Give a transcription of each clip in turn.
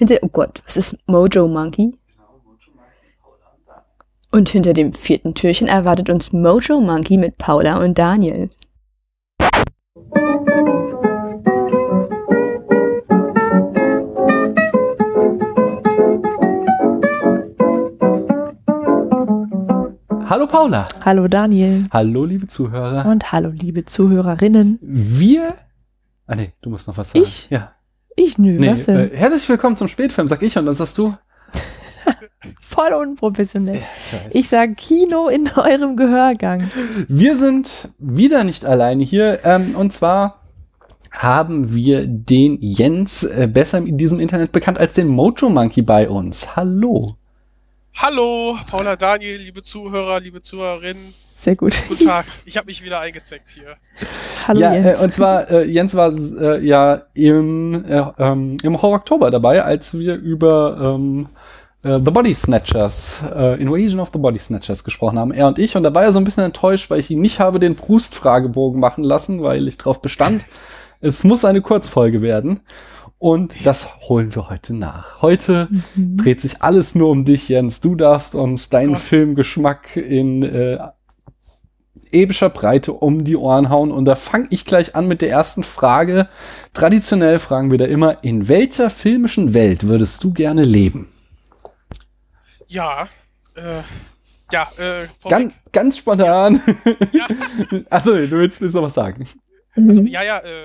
Hinter, oh Gott, was ist Mojo Monkey? Und hinter dem vierten Türchen erwartet uns Mojo Monkey mit Paula und Daniel. Hallo Paula. Hallo Daniel. Hallo liebe Zuhörer. Und hallo liebe Zuhörerinnen. Wir. Ah nee, du musst noch was sagen. Ich? Ja. Ich nö, Nee, was denn? äh, herzlich willkommen zum Spätfilm, sag ich und dann sagst du. Voll unprofessionell. Ich weiß. Ich sag Kino in eurem Gehörgang. Wir sind wieder nicht alleine hier. Ähm, und zwar haben wir den Jens, äh, besser in diesem Internet bekannt als den Mojo Monkey bei uns. Hallo. Hallo, Paula Daniel, liebe Zuhörer, liebe Zuhörerinnen. Sehr gut. Guten Tag. Ich habe mich wieder eingezeckt hier. Hallo ja, Jens. Äh, und zwar, äh, Jens war äh, ja im, äh, ähm, im Horror Oktober dabei, als wir über ähm, äh, The Body Snatchers, äh, Invasion of the Body Snatchers gesprochen haben, er und ich. Und da war er so ein bisschen enttäuscht, weil ich ihn nicht habe den Proust-Fragebogen machen lassen, weil ich darauf bestand, es muss eine Kurzfolge werden. Und das holen wir heute nach. Heute Mhm. dreht sich alles nur um dich, Jens. Du darfst uns deinen Gott. Filmgeschmack in äh, epischer Breite um die Ohren hauen. Und da fange ich gleich an mit der ersten Frage. Traditionell fragen wir da immer, in welcher filmischen Welt würdest du gerne leben? Ja, äh, ja, äh. Ganz, ganz spontan. Ja, Achso, du willst, willst noch was sagen. also, ja, ja, äh,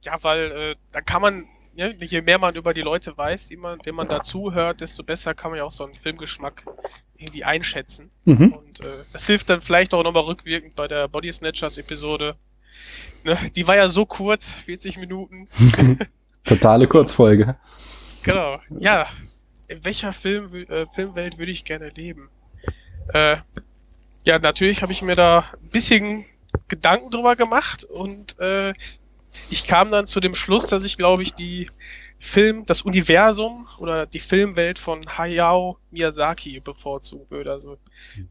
ja, weil äh, da kann man, ja, je mehr man über die Leute weiß, die man, denen man dazuhört, desto besser kann man ja auch so einen Filmgeschmack irgendwie einschätzen. Mhm. Und äh, das hilft dann vielleicht auch nochmal rückwirkend bei der Body Snatchers Episode. Ne, die war ja so kurz, 40 Minuten. Totale Kurzfolge. Genau. Ja. In welcher Film, äh, Filmwelt würde ich gerne leben? Äh, ja, natürlich habe ich mir da ein bisschen Gedanken drüber gemacht und äh, ich kam dann zu dem Schluss, dass ich glaube ich die Film, das Universum oder die Filmwelt von Hayao Miyazaki bevorzugen würde. Also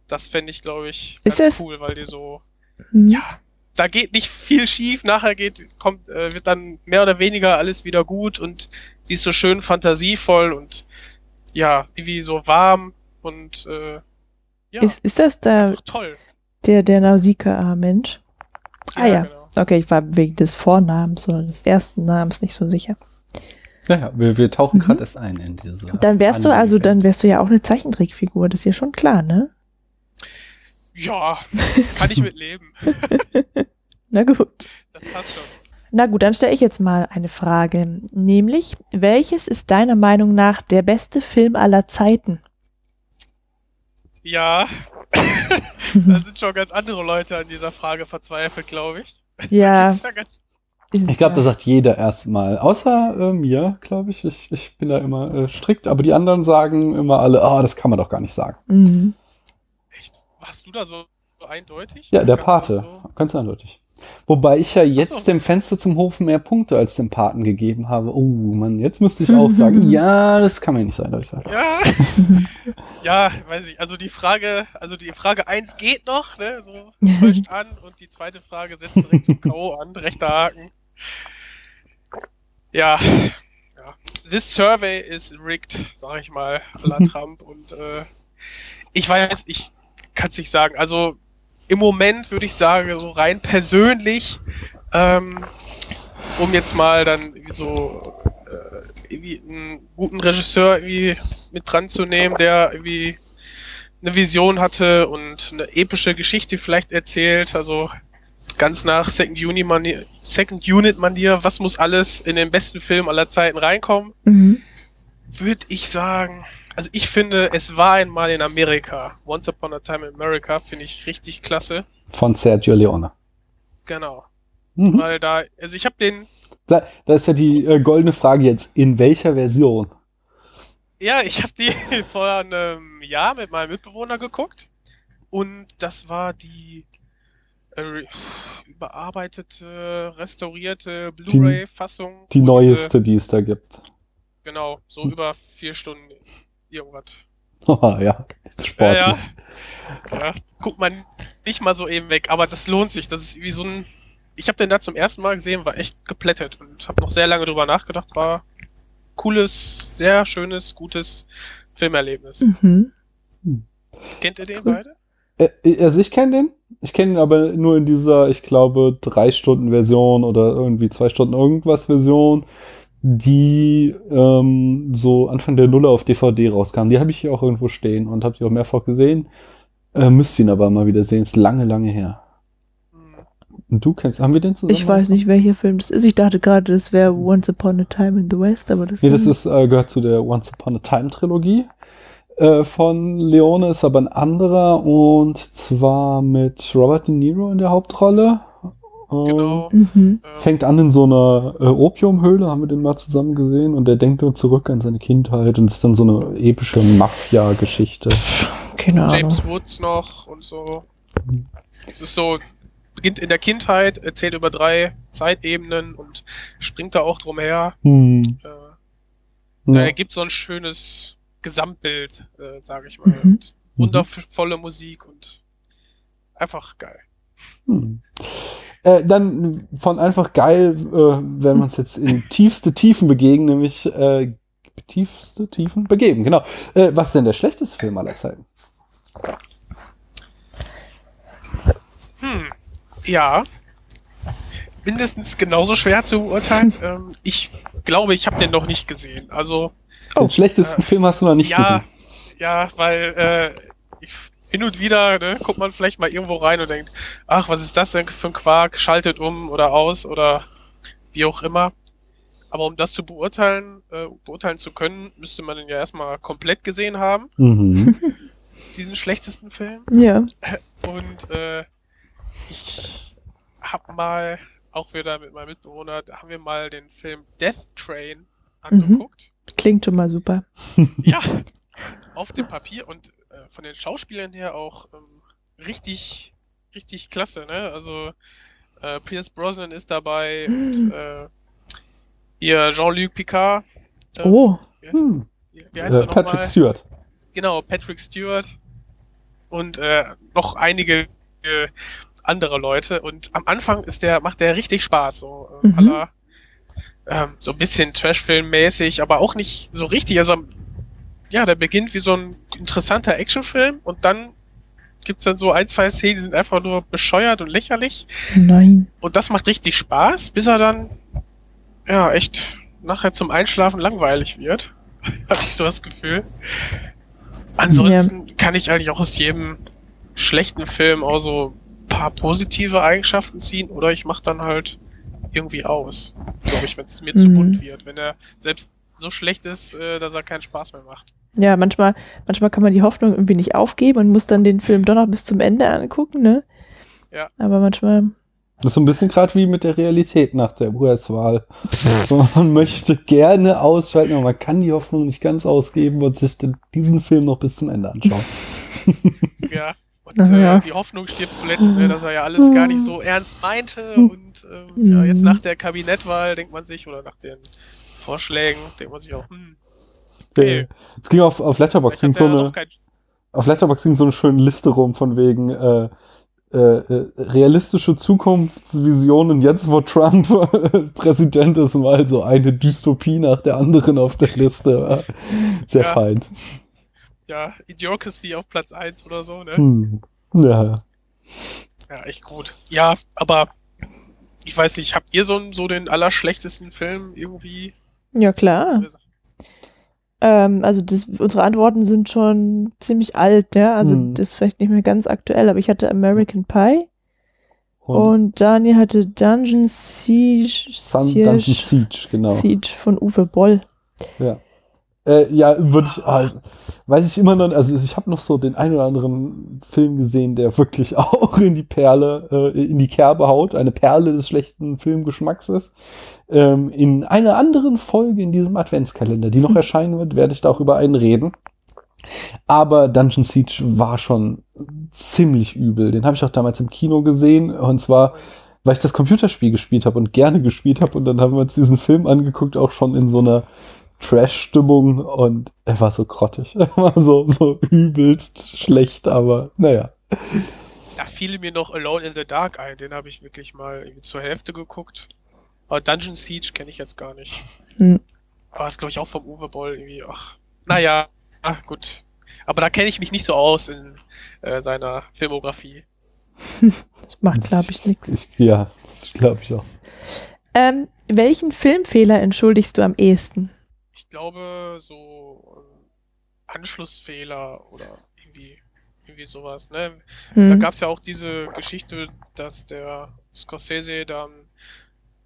das fände ich glaube ich Ist ganz das- cool, weil die so Mhm. ja, da geht nicht viel schief, nachher geht, kommt, äh, wird dann mehr oder weniger alles wieder gut und sie ist so schön fantasievoll und ja, irgendwie so warm und äh, ja, Ist, ist das da toll. der, der Nausicaa-Mensch? Ah ja. Genau. Okay, ich war wegen des Vornamens oder des ersten Namens nicht so sicher. Naja, wir, wir tauchen Mhm. gerade erst ein in diese. Dann wärst du also, dann wärst du ja auch eine Zeichentrickfigur, das ist ja schon klar, ne? Ja, kann ich mit leben. Na gut. Das passt schon. Na gut, dann stelle ich jetzt mal eine Frage. Nämlich, welches ist deiner Meinung nach der beste Film aller Zeiten? Ja, da sind schon ganz andere Leute an dieser Frage verzweifelt, glaube ich. Ja, Ich glaube, das sagt jeder erstmal. Außer äh, mir, glaube ich. ich. Ich bin da immer äh, strikt, aber die anderen sagen immer alle, ah, das kann man doch gar nicht sagen. Mhm. echt, warst du da so, eindeutig? Ja, der Kannst Pate. so- Ganz eindeutig. Wobei ich ja jetzt so. dem Fenster zum Hofen mehr Punkte als dem Paten gegeben habe. Oh Mann, jetzt müsste ich auch sagen, ja, das kann man nicht so eindeutig sagen. Ja. ja, weiß ich. Also die Frage, also die Frage 1 geht noch, ne? So täuscht an und die zweite Frage setzt direkt zum K.O. an, rechter Haken. Ja. ja. This survey is rigged, sag ich mal, à la Trump. Und äh, ich weiß, ich kann es nicht sagen. Also im Moment würde ich sagen, so rein persönlich, ähm, um jetzt mal dann irgendwie so äh, irgendwie einen guten Regisseur irgendwie mit dran zu nehmen, der irgendwie eine Vision hatte und eine epische Geschichte vielleicht erzählt, also ganz nach Second Unit Manier, Second Unit Manier, was muss alles in den besten Film aller Zeiten reinkommen, Mhm. Würde ich sagen, also ich finde, es war einmal in Amerika. Once Upon a Time in America finde ich richtig klasse. Von Sergio Leone. Genau. Mhm. Weil da, also ich habe den, Da, da ist ja die äh, goldene Frage jetzt, in welcher Version? ja, ich habe die vor einem Jahr mit meinem Mitbewohner geguckt. Und das war die äh, überarbeitete, restaurierte Blu-ray-Fassung. Die diese- neueste, die es da gibt. Genau, so Hm. über vier Stunden irgendwas. Oh, ja, das ist sportlich. Ja, Ja, guckt man nicht mal so eben weg, aber das lohnt sich. Das ist wie so ein. Ich habe den da zum ersten Mal gesehen, war echt geplättet und habe noch sehr lange drüber nachgedacht. War cooles, sehr schönes, gutes Filmerlebnis. Mhm. Kennt ihr den Cool. beide? Äh, also ich kenne den. Ich kenne ihn aber nur in dieser, ich glaube, drei Stunden Version oder irgendwie zwei Stunden irgendwas Version, die ähm, so Anfang der Nuller auf DVD rauskam. Die habe ich hier auch irgendwo stehen und habe die auch mehrfach gesehen. Äh, müsste ihn aber mal wieder sehen. Ist lange, lange her. Hm. Und du kennst, haben wir den zusammen? Ich weiß nicht, welcher Film das ist. Ich dachte gerade, das wäre Once Upon a Time in the West, aber das Nee, das ist, äh, gehört zu der Once Upon a Time Trilogie äh, von Leone, ist aber ein anderer und zwar mit Robert De Niro in der Hauptrolle. Genau. Mhm. Ähm, Fängt an in so einer äh, Opiumhöhle, haben wir den mal zusammen gesehen und der denkt nur zurück an seine Kindheit und ist dann so eine epische Mafia-Geschichte. Keine Ahnung. James Woods noch und so. Es ist so, beginnt in der Kindheit, erzählt über drei Zeitebenen und springt da auch drum her. Hm. Äh, Ja. ja. Er gibt so ein schönes Gesamtbild, äh, sage ich mal. Mhm. Und wundervolle Musik und einfach geil. Hm. Äh, dann von einfach geil, äh, wenn wir uns jetzt in tiefste Tiefen begeben, nämlich äh, tiefste Tiefen begeben, genau. Äh, was ist denn der schlechteste Film aller Zeiten? Hm, ja. Mindestens genauso schwer zu beurteilen. ähm, ich glaube, ich habe den noch nicht gesehen. Also, Den schlechtesten äh, Film hast du noch nicht ja, gesehen. ja, weil äh, ich, hin und wieder ne, guckt man vielleicht mal irgendwo rein und denkt, ach, was ist das denn für ein Quark? Schaltet um oder aus oder wie auch immer. Aber um das zu beurteilen, äh, beurteilen zu können, müsste man den ja erstmal komplett gesehen haben, Mhm. diesen schlechtesten Film. Ja. Und äh, ich hab mal, auch wieder mit meinem Mitbewohner, da haben wir mal den Film Death Train angeguckt. Klingt schon mal super. Ja, auf dem Papier und äh, von den Schauspielern her auch ähm, richtig, richtig klasse, ne? Also äh, Pierce Brosnan ist dabei und äh, hier Jean-Luc Picard. äh, Oh. wie heißt- Hm. wie- heißt Äh, er Patrick mal? Stewart. Genau, Patrick Stewart und äh, noch einige äh, andere Leute. Und am Anfang ist der, macht der richtig Spaß, so äh, Mhm. aller, ähm, so ein bisschen Trashfilm-mäßig, aber auch nicht so richtig. Also ja, der beginnt wie so ein interessanter Actionfilm und dann gibt's dann so ein, zwei Szenen, die sind einfach nur bescheuert und lächerlich. Nein. Und das macht richtig Spaß, bis er dann ja echt nachher zum Einschlafen langweilig wird. Hab ich so das Gefühl. Ansonsten kann ich eigentlich auch aus jedem schlechten Film auch so ein paar positive Eigenschaften ziehen oder ich mache dann halt irgendwie aus. Glaube ich, wenn es mir zu Mhm. bunt wird. Wenn er selbst so schlecht ist, äh, dass er keinen Spaß mehr macht. Ja, manchmal, manchmal kann man die Hoffnung irgendwie nicht aufgeben und muss dann den Film doch noch bis zum Ende angucken, ne? Ja. Aber manchmal, Das ist so ein bisschen gerade wie mit der Realität nach der US-Wahl. Man möchte gerne ausschalten, aber man kann die Hoffnung nicht ganz ausgeben und sich den, diesen Film noch bis zum Ende anschauen. Ja. Und Ach ja. äh, die Hoffnung stirbt zuletzt, ne, dass er ja alles gar nicht so ernst meinte. Und ähm, ja, jetzt Mhm. nach der Kabinettwahl denkt man sich, oder nach den Vorschlägen, denkt man sich auch, hm, Okay. Äh, Es ging auf, auf Letterboxd ging so eine, kein auf Letterboxd ging so eine schöne Liste rum von wegen äh, äh, äh, realistische Zukunftsvisionen jetzt, wo Trump Präsident ist, mal so eine Dystopie nach der anderen auf der Liste. Sehr Ja. fein. ja, Idiocracy auf Platz 1 oder so, ne? Hm. Ja. Ja, echt gut. Ja, aber ich weiß nicht, habt ihr so, so den allerschlechtesten Film irgendwie? ja klar. Ähm, also das, unsere Antworten sind schon ziemlich alt, ja. Also Hm. das ist vielleicht nicht mehr ganz aktuell, aber ich hatte American Pie Und, und Daniel hatte Dungeon Siege, Sun Siege, Dungeon Siege, genau. Siege von Uwe Boll. Ja. Äh, ja, würde ich, ah, weiß ich immer noch, also ich habe noch so den einen oder anderen Film gesehen, der wirklich auch in die Perle, äh, in die Kerbe haut, eine Perle des schlechten Filmgeschmacks ist. Ähm, in einer anderen Folge in diesem Adventskalender, die noch erscheinen wird, werde ich da auch über einen reden. Aber Dungeon Siege war schon ziemlich übel. Den habe ich auch damals im Kino gesehen. Und zwar, weil ich das Computerspiel gespielt habe und gerne gespielt habe. Und dann haben wir uns diesen Film angeguckt, auch schon in so einer Trash-Stimmung und er war so grottig. Er war so, so übelst schlecht, aber naja. Da fiel mir noch Alone in the Dark ein, den habe ich wirklich mal zur Hälfte geguckt. Aber Dungeon Siege kenne ich jetzt gar nicht. Hm. War es, glaube ich, auch vom Uwe Boll irgendwie. Ach, naja, ach, gut. Aber da kenne ich mich nicht so aus in äh, seiner Filmografie. Das macht, glaube ich, nichts. Ich, ja, das glaube ich auch. Ähm, welchen Filmfehler entschuldigst du am ehesten? Glaube, so ähm, Anschlussfehler oder irgendwie, irgendwie sowas. Ne? Da Hm. gab es ja auch diese Geschichte, dass der Scorsese dann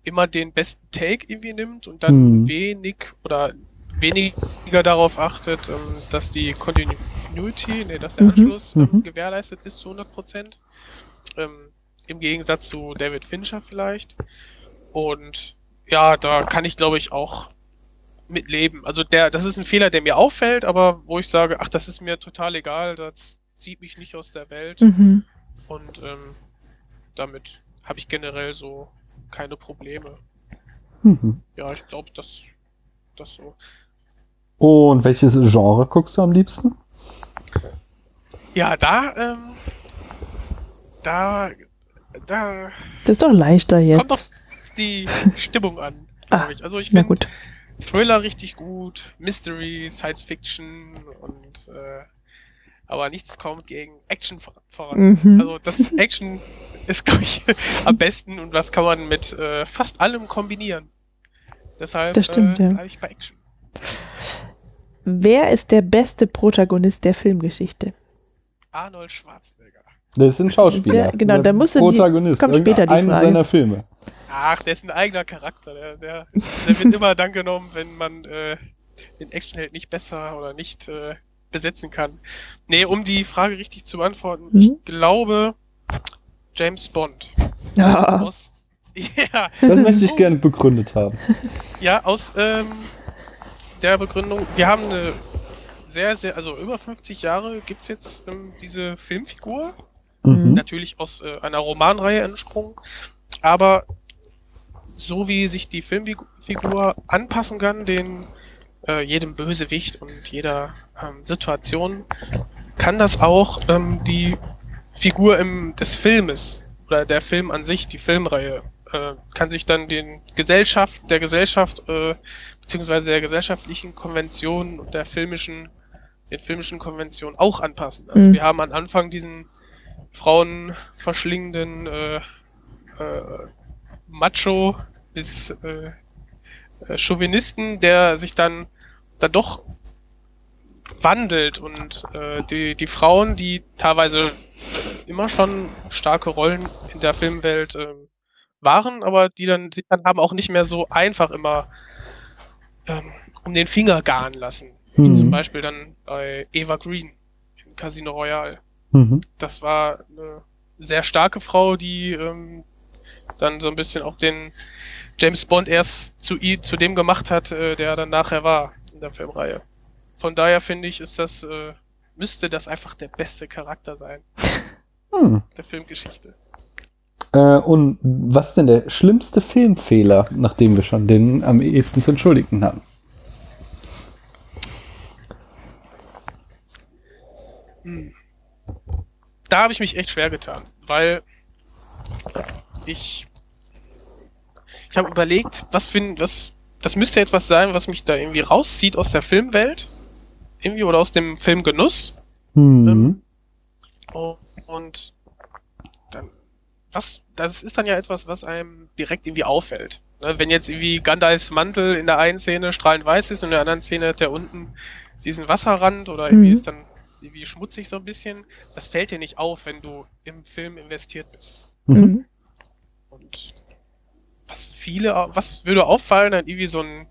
immer den besten Take irgendwie nimmt und dann Hm. wenig oder weniger darauf achtet, ähm, dass die Continuity, nee, dass der Mhm. Anschluss ähm, Mhm. gewährleistet ist zu 100 Prozent. Ähm, Im Gegensatz zu David Fincher vielleicht. Und ja, da kann ich glaube ich auch mit leben. Also der, das ist ein Fehler, der mir auffällt, aber wo ich sage, ach, das ist mir total egal, das zieht mich nicht aus der Welt. Mhm. Und ähm, damit habe ich generell so keine Probleme. Mhm. Ja, ich glaube, das, das so. Und welches Genre guckst du am liebsten? Ja, da, ähm, da, da Das ist doch leichter jetzt. kommt auf die Stimmung an, Ah, ich. Also ich Na finde gut. Thriller richtig gut, Mystery, Science Fiction und äh, aber nichts kommt gegen Action vor- voran. Mhm. Also das Action ist, glaube ich, am besten und das kann man mit äh, fast allem kombinieren. Deshalb Das stimmt, äh, ja. ich bei Action. Wer ist der beste Protagonist der Filmgeschichte? Arnold Schwarzenegger. Das ist ein Schauspieler. Sehr- genau, Der da musst du die- Protagonist. kommt später die Frage. seiner Filme. Ach, der ist ein eigener Charakter. Der, der, der wird immer dann genommen, wenn man äh, den Actionheld nicht besser oder nicht äh, besetzen kann. Nee, um die Frage richtig zu beantworten, Mhm. ich glaube James Bond. Ja. Aus, ja, Das möchte ich gerne begründet haben. ja, aus ähm, der Begründung, wir haben eine sehr, sehr, also über 50 Jahre gibt's jetzt ähm, diese Filmfigur. Mhm. natürlich aus äh, einer Romanreihe entsprungen, aber so wie sich die Filmfigur anpassen kann, den äh, jedem Bösewicht und jeder ähm, Situation, kann das auch ähm, die Figur im, des Filmes oder der Film an sich, die Filmreihe, äh, kann sich dann den Gesellschaft, der Gesellschaft äh, beziehungsweise der gesellschaftlichen Konvention und der filmischen, den filmischen Konventionen auch anpassen. Also Mhm. wir haben am Anfang diesen Frauen verschlingenden äh, äh, Macho bis äh, äh, Chauvinisten, der sich dann dann doch wandelt und äh, die, die Frauen, die teilweise immer schon starke Rollen in der Filmwelt ähm, waren, aber die dann sich dann haben auch nicht mehr so einfach immer ähm, um den Finger garen lassen. Wie Mhm. zum Beispiel dann bei Eva Green in Casino Royale Mhm. das war eine sehr starke Frau, die ähm, dann so ein bisschen auch den James Bond erst zu, zu dem gemacht hat, äh, der er dann nachher war in der Filmreihe. Von daher finde ich, ist das, äh, müsste das einfach der beste Charakter sein Hm. der Filmgeschichte. Äh, und was ist denn der schlimmste Filmfehler, nachdem wir schon den am ehesten zu entschuldigen haben? Da habe ich mich echt schwer getan, weil ich ich habe überlegt, was für ein- was das müsste etwas sein, was mich da irgendwie rauszieht aus der Filmwelt, irgendwie oder aus dem Filmgenuss. Mhm. Ähm, Oh, Und dann, was, das ist dann ja etwas, was einem direkt irgendwie auffällt. Ne, wenn jetzt irgendwie Gandalfs Mantel in der einen Szene strahlend weiß ist und in der anderen Szene hat der unten diesen Wasserrand oder irgendwie Mhm. ist dann irgendwie schmutzig so ein bisschen, das fällt dir nicht auf, wenn du im Film investiert bist. Mhm. Mhm. Und was viele, was würde auffallen, dann irgendwie so ein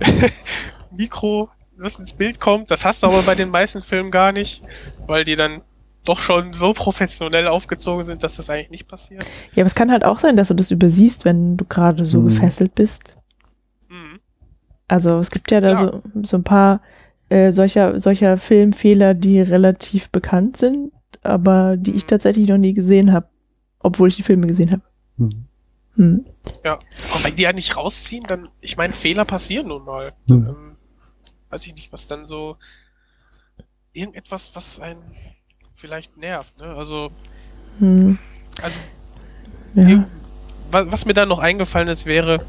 Mikro, was ins Bild kommt, das hast du aber bei den meisten Filmen gar nicht, weil die dann doch schon so professionell aufgezogen sind, dass das eigentlich nicht passiert. Ja, aber es kann halt auch sein, dass du das übersiehst, wenn du gerade so Mhm. gefesselt bist. Mhm. Also es gibt ja da Klar. so, so ein paar äh, solcher, solcher Filmfehler, die relativ bekannt sind, aber die ich Mhm. tatsächlich noch nie gesehen habe, obwohl ich die Filme gesehen habe. Mhm. Hm. Ja, aber wenn die ja nicht rausziehen, dann, ich meine, Fehler passieren nun mal. Mhm. Ähm, weiß ich nicht, was dann so irgendetwas, was einen vielleicht nervt, ne? Also, Hm. also Ja. was, was mir dann noch eingefallen ist, wäre,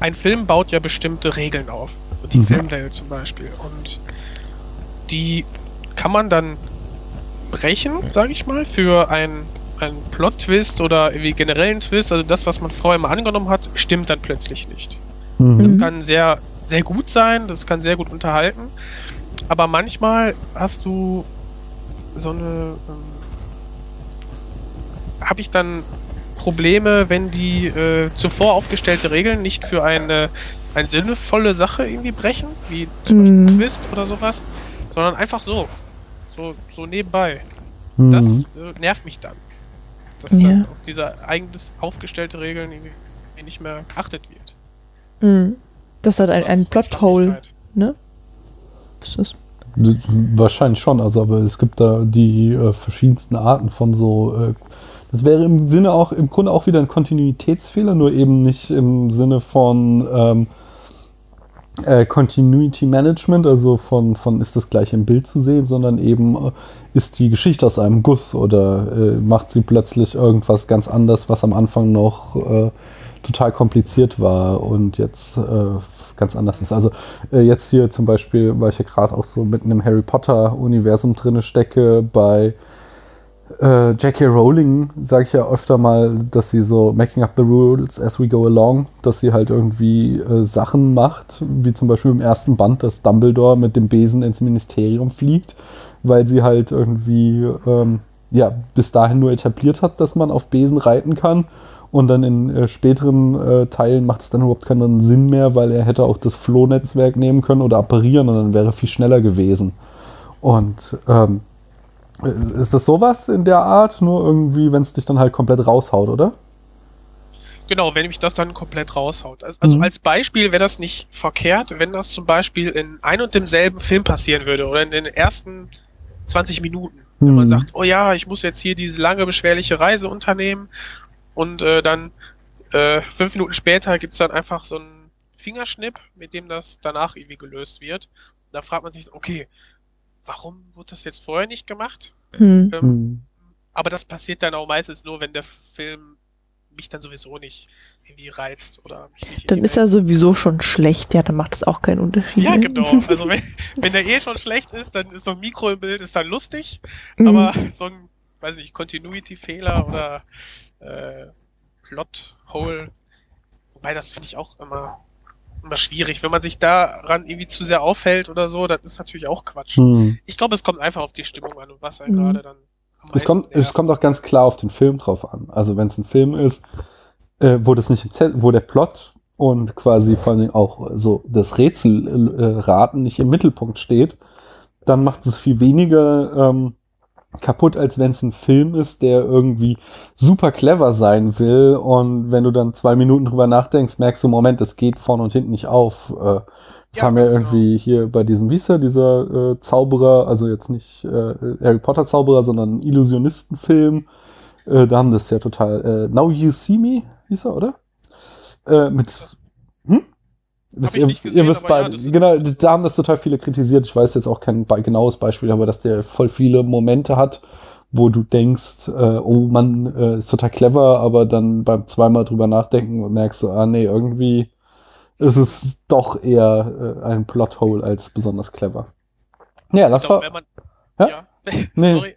ein Film baut ja bestimmte Regeln auf. Die Mhm. Filmwelt zum Beispiel. Und die kann man dann brechen, sage ich mal, für einen, einen Plot-Twist oder irgendwie generellen Twist. Also das, was man vorher mal angenommen hat, stimmt dann plötzlich nicht. Mhm. Das Mhm. kann sehr, sehr gut sein, das kann sehr gut unterhalten. Aber manchmal hast du so eine. Ähm, Habe ich dann Probleme, wenn die äh, zuvor aufgestellte Regeln nicht für eine, eine sinnvolle Sache irgendwie brechen, wie zum Beispiel Mhm. ein Twist oder sowas, sondern einfach so. So, so nebenbei. Mhm. Das äh, nervt mich dann. Dass Ja. dann auf diese eigentlich aufgestellte Regeln irgendwie nicht mehr geachtet wird. Hm. Das ist halt ein, ein Plothole, halt. ne? Ist das? Wahrscheinlich schon, also aber es gibt da die äh, verschiedensten Arten von so. Äh, das wäre im Sinne auch, im Grunde auch wieder ein Kontinuitätsfehler, nur eben nicht im Sinne von ähm, äh, Continuity Management, also von, von ist das gleich im Bild zu sehen, sondern eben äh, ist die Geschichte aus einem Guss oder äh, macht sie plötzlich irgendwas ganz anders, was am Anfang noch äh, total kompliziert war und jetzt äh, ganz anders ist. Also äh, jetzt hier zum Beispiel, weil ich ja gerade auch so mitten im Harry Potter-Universum drinne stecke, bei äh, J.K. Rowling sage ich ja öfter mal, dass sie so making up the rules as we go along, dass sie halt irgendwie äh, Sachen macht, wie zum Beispiel im ersten Band, dass Dumbledore mit dem Besen ins Ministerium fliegt, weil sie halt irgendwie ähm, ja bis dahin nur etabliert hat, dass man auf Besen reiten kann. Und dann in äh, späteren äh, Teilen macht es dann überhaupt keinen Sinn mehr, weil er hätte auch das Flohnetzwerk nehmen können oder apparieren und dann wäre viel schneller gewesen. Und ähm, ist das sowas in der Art? Nur irgendwie, wenn es dich dann halt komplett raushaut, oder? Genau, wenn mich das dann komplett raushaut. Also, Mhm. als Beispiel wäre das nicht verkehrt, wenn das zum Beispiel in ein und demselben Film passieren würde oder in den ersten 20 Minuten. Wenn man Mhm. sagt, oh ja, ich muss jetzt hier diese lange beschwerliche Reise unternehmen und äh, dann äh, fünf Minuten später gibt's dann einfach so einen Fingerschnipp, mit dem das danach irgendwie gelöst wird. Da fragt man sich, okay, warum wurde das jetzt vorher nicht gemacht? Hm. Ähm, Hm. aber das passiert dann auch meistens nur, wenn der Film mich dann sowieso nicht irgendwie reizt oder mich nicht Dann ist er sowieso schon schlecht, ja, dann macht das auch keinen Unterschied. Ja, genau. Also wenn, wenn der eh schon schlecht ist, dann ist so ein Mikro im Bild ist dann lustig, Mhm. aber so ein, weiß ich, Continuity-Fehler oder äh, Plot-Hole, wobei das finde ich auch immer, immer schwierig. Wenn man sich daran irgendwie zu sehr aufhält oder so, das ist natürlich auch Quatsch. Hm. Ich glaube, es kommt einfach auf die Stimmung an und was einen Mhm. gerade dann Es, kommt, es nervt. kommt auch ganz klar auf den Film drauf an. Also wenn es ein Film ist, äh, wo das nicht im Zelt, wo der Plot und quasi vor allen Dingen auch so das Rätselraten äh, Raten nicht im Mittelpunkt steht, dann macht es viel weniger ähm, kaputt, als wenn es ein Film ist, der irgendwie super clever sein will und wenn du dann zwei Minuten drüber nachdenkst, merkst du, Moment, es geht vorne und hinten nicht auf. Äh, das Ja, haben wir ganz irgendwie hier bei diesem, wie ist der, dieser äh, Zauberer, also jetzt nicht äh, Harry Potter Zauberer, sondern ein Illusionistenfilm. Äh, da haben das ja total. Äh, Now You See Me, hieß er, oder? Äh, mit. Hm? Wisst ihr, gesehen, ihr wisst ja, beide. ist- genau, da haben das total viele kritisiert. Ich weiß jetzt auch kein genaues Beispiel, aber dass der voll viele Momente hat, wo du denkst, äh, oh Mann, äh, ist total clever, aber dann beim zweimal drüber nachdenken merkst du, ah nee, irgendwie ist es doch eher äh, ein Plothole als besonders clever. Ja, das war. man, Ja? ja, Nee. sorry.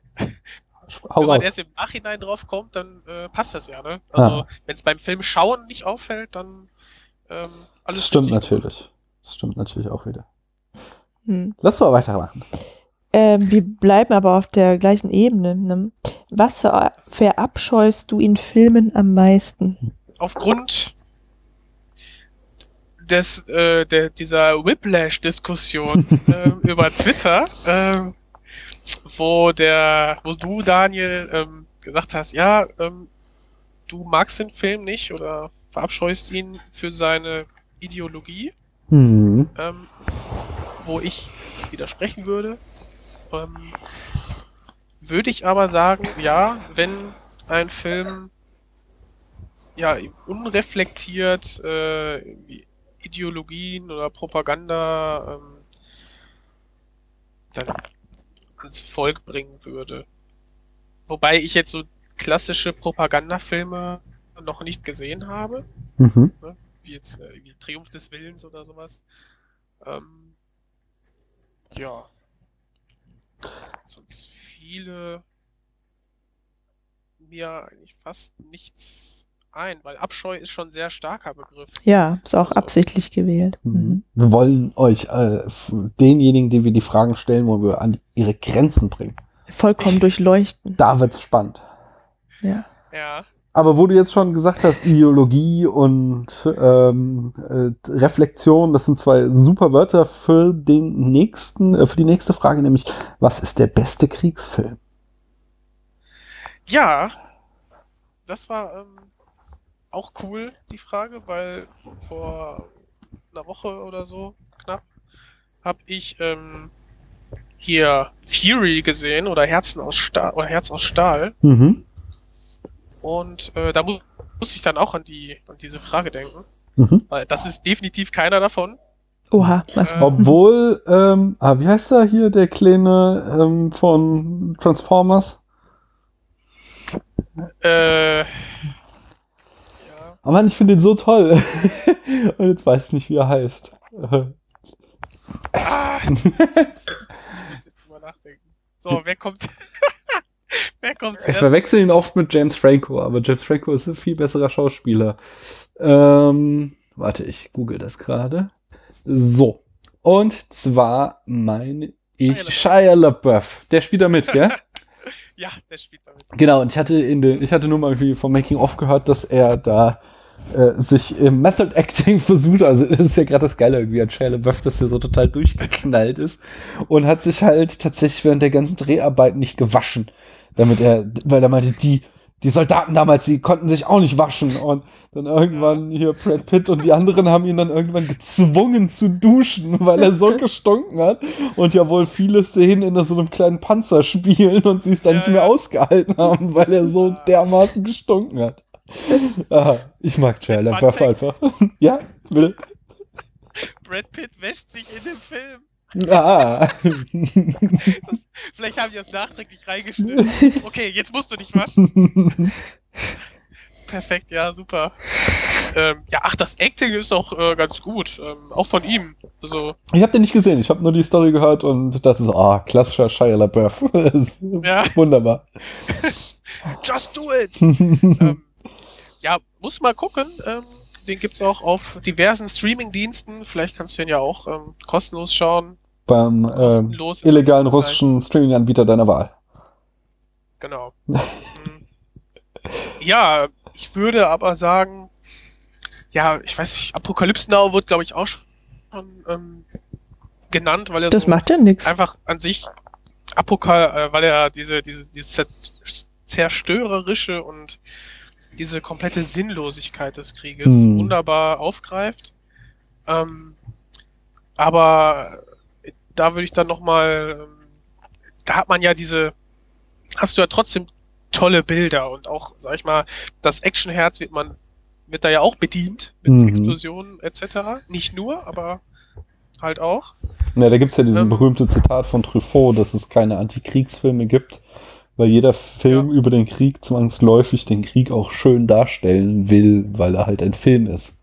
Hau wenn man raus. erst im Nachhinein drauf kommt, dann äh, passt das ja, ne? Also, wenn es beim Film schauen nicht auffällt, dann ähm, alles Das stimmt natürlich. Das stimmt natürlich auch wieder. Hm. Lass mal weitermachen. Ähm, wir bleiben aber auf der gleichen Ebene. Ne? Was ver verabscheust du in Filmen am meisten? Aufgrund des, äh, der, dieser Whiplash-Diskussion äh, über Twitter, ähm, wo der, wo du, Daniel, ähm, gesagt hast, ja, ähm, du magst den Film nicht oder verabscheust ihn für seine Ideologie. Hm. ähm, wo ich widersprechen würde. Ähm, würde ich aber sagen, ja, wenn ein Film ja unreflektiert äh, Ideologien oder Propaganda ähm, dann ans Volk bringen würde. Wobei ich jetzt so klassische Propagandafilme noch nicht gesehen habe, Mhm. Wie jetzt äh, wie Triumph des Willens oder sowas. Ähm, ja. Sonst viele mir eigentlich fast nichts ein, weil Abscheu ist schon ein sehr starker Begriff. Ja, ist auch Also- absichtlich gewählt. Mhm. Mhm. Wir wollen euch, äh, denjenigen, die wir die Fragen stellen, wollen wir an ihre Grenzen bringen. Vollkommen durchleuchten. Da wird's spannend. Ja. Ja. Aber wo du jetzt schon gesagt hast, Ideologie und ähm, äh, Reflexion, das sind zwei super Wörter für den nächsten, äh, für die nächste Frage, nämlich was ist der beste Kriegsfilm? Ja, das war ähm, auch cool, die Frage, weil vor einer Woche oder so knapp habe ich ähm, hier Fury gesehen oder Herzen aus Stahl oder Herz aus Stahl Mhm. Und äh, da mu muss ich dann auch an die an diese Frage denken, Mhm. weil das ist definitiv keiner davon. Oha, was? Äh, Obwohl, ähm, ah, wie heißt er hier, der kleine ähm, von Transformers? Äh, ja, Aber Mann, ich finde den so toll. Und jetzt weiß ich nicht, wie er heißt. Ah, ich muss jetzt, ich muss jetzt mal nachdenken. So, wer kommt? Wer kommt Ich verwechsel ihn oft mit James Franco, aber James Franco ist ein viel besserer Schauspieler. Ähm, warte, ich google das gerade. So. Und zwar meine ich Shia Shia LaBeouf. Der spielt da mit, gell? Ja, der spielt damit. genau, und ich hatte in den, ich hatte nur mal irgendwie vom Making of gehört, dass er da äh, sich im Method Acting versucht, also das ist ja gerade das Geile irgendwie an Shia LaBeouf, dass er so total durchgeknallt ist und hat sich halt tatsächlich während der ganzen Dreharbeiten nicht gewaschen, damit er, weil er meinte, die, die Soldaten damals, die konnten sich auch nicht waschen und dann irgendwann hier Brad Pitt und die anderen haben ihn dann irgendwann gezwungen zu duschen, weil er so gestunken hat und ja wohl viele Szenen in so einem kleinen Panzer spielen und sie es dann Ja, nicht mehr ja. ausgehalten haben, weil er so dermaßen gestunken hat. Aha, ich mag Shia Fun LaBeouf einfach. ja, bitte. Brad Pitt wäscht sich in dem Film. Ah. Vielleicht haben die das nachträglich reingeschnitten. Okay, jetzt musst du dich waschen. Perfekt, ja, super. Ähm, ja, ach, das Acting ist auch äh, ganz gut. Ähm, auch von ihm. Also, Ich habe den nicht gesehen, ich habe nur die Story gehört und dachte so, ah, klassischer Shia LaBeouf. Das ist Ja. Wunderbar. just do it! ähm, ja, muss mal gucken. Ähm, den gibt's auch auf diversen Streaming-Diensten. Vielleicht kannst du den ja auch ähm, kostenlos schauen. Beim Kostenlos. illegalen russischen Streaming-Anbieter deiner Wahl. Genau. Hm. ja, ich würde aber sagen, ja, ich weiß nicht, Apocalypse Now wird, glaube ich, auch schon ähm, genannt, weil er Das so macht ja nichts. einfach an sich Apokal, äh, weil er diese, diese, diese zer zerstörerische und diese komplette Sinnlosigkeit des Krieges Hm. wunderbar aufgreift. Ähm, aber da würde ich dann nochmal, ähm, da hat man ja diese, hast du ja trotzdem tolle Bilder und auch, sag ich mal, das Actionherz wird man, wird da ja auch bedient mit Mhm. Explosionen etc. Nicht nur, aber halt auch. Ja, da gibt's ja diesen Ähm. berühmte Zitat von Truffaut, dass es keine Antikriegsfilme gibt, weil jeder Film über den Krieg zwangsläufig den Krieg auch schön darstellen will, weil er halt ein Film ist.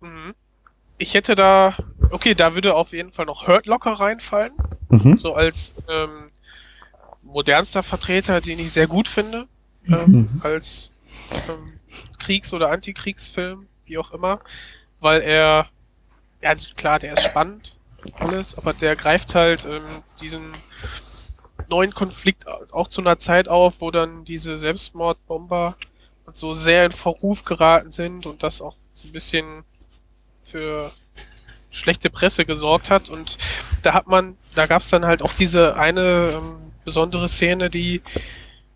Mhm. Ich hätte da, okay, da würde auf jeden Fall noch Hurt Locker reinfallen, Mhm. so als ähm, modernster Vertreter, den ich sehr gut finde, ähm, Mhm. als ähm, Kriegs- oder Antikriegsfilm, wie auch immer, weil er, ja, also klar, der ist spannend, alles, aber der greift halt ähm, diesen neuen Konflikt auch zu einer Zeit auf, wo dann diese Selbstmordbomber und so sehr in Verruf geraten sind und das auch so ein bisschen für schlechte Presse gesorgt hat und da hat man, da gab es dann halt auch diese eine ähm, besondere Szene, die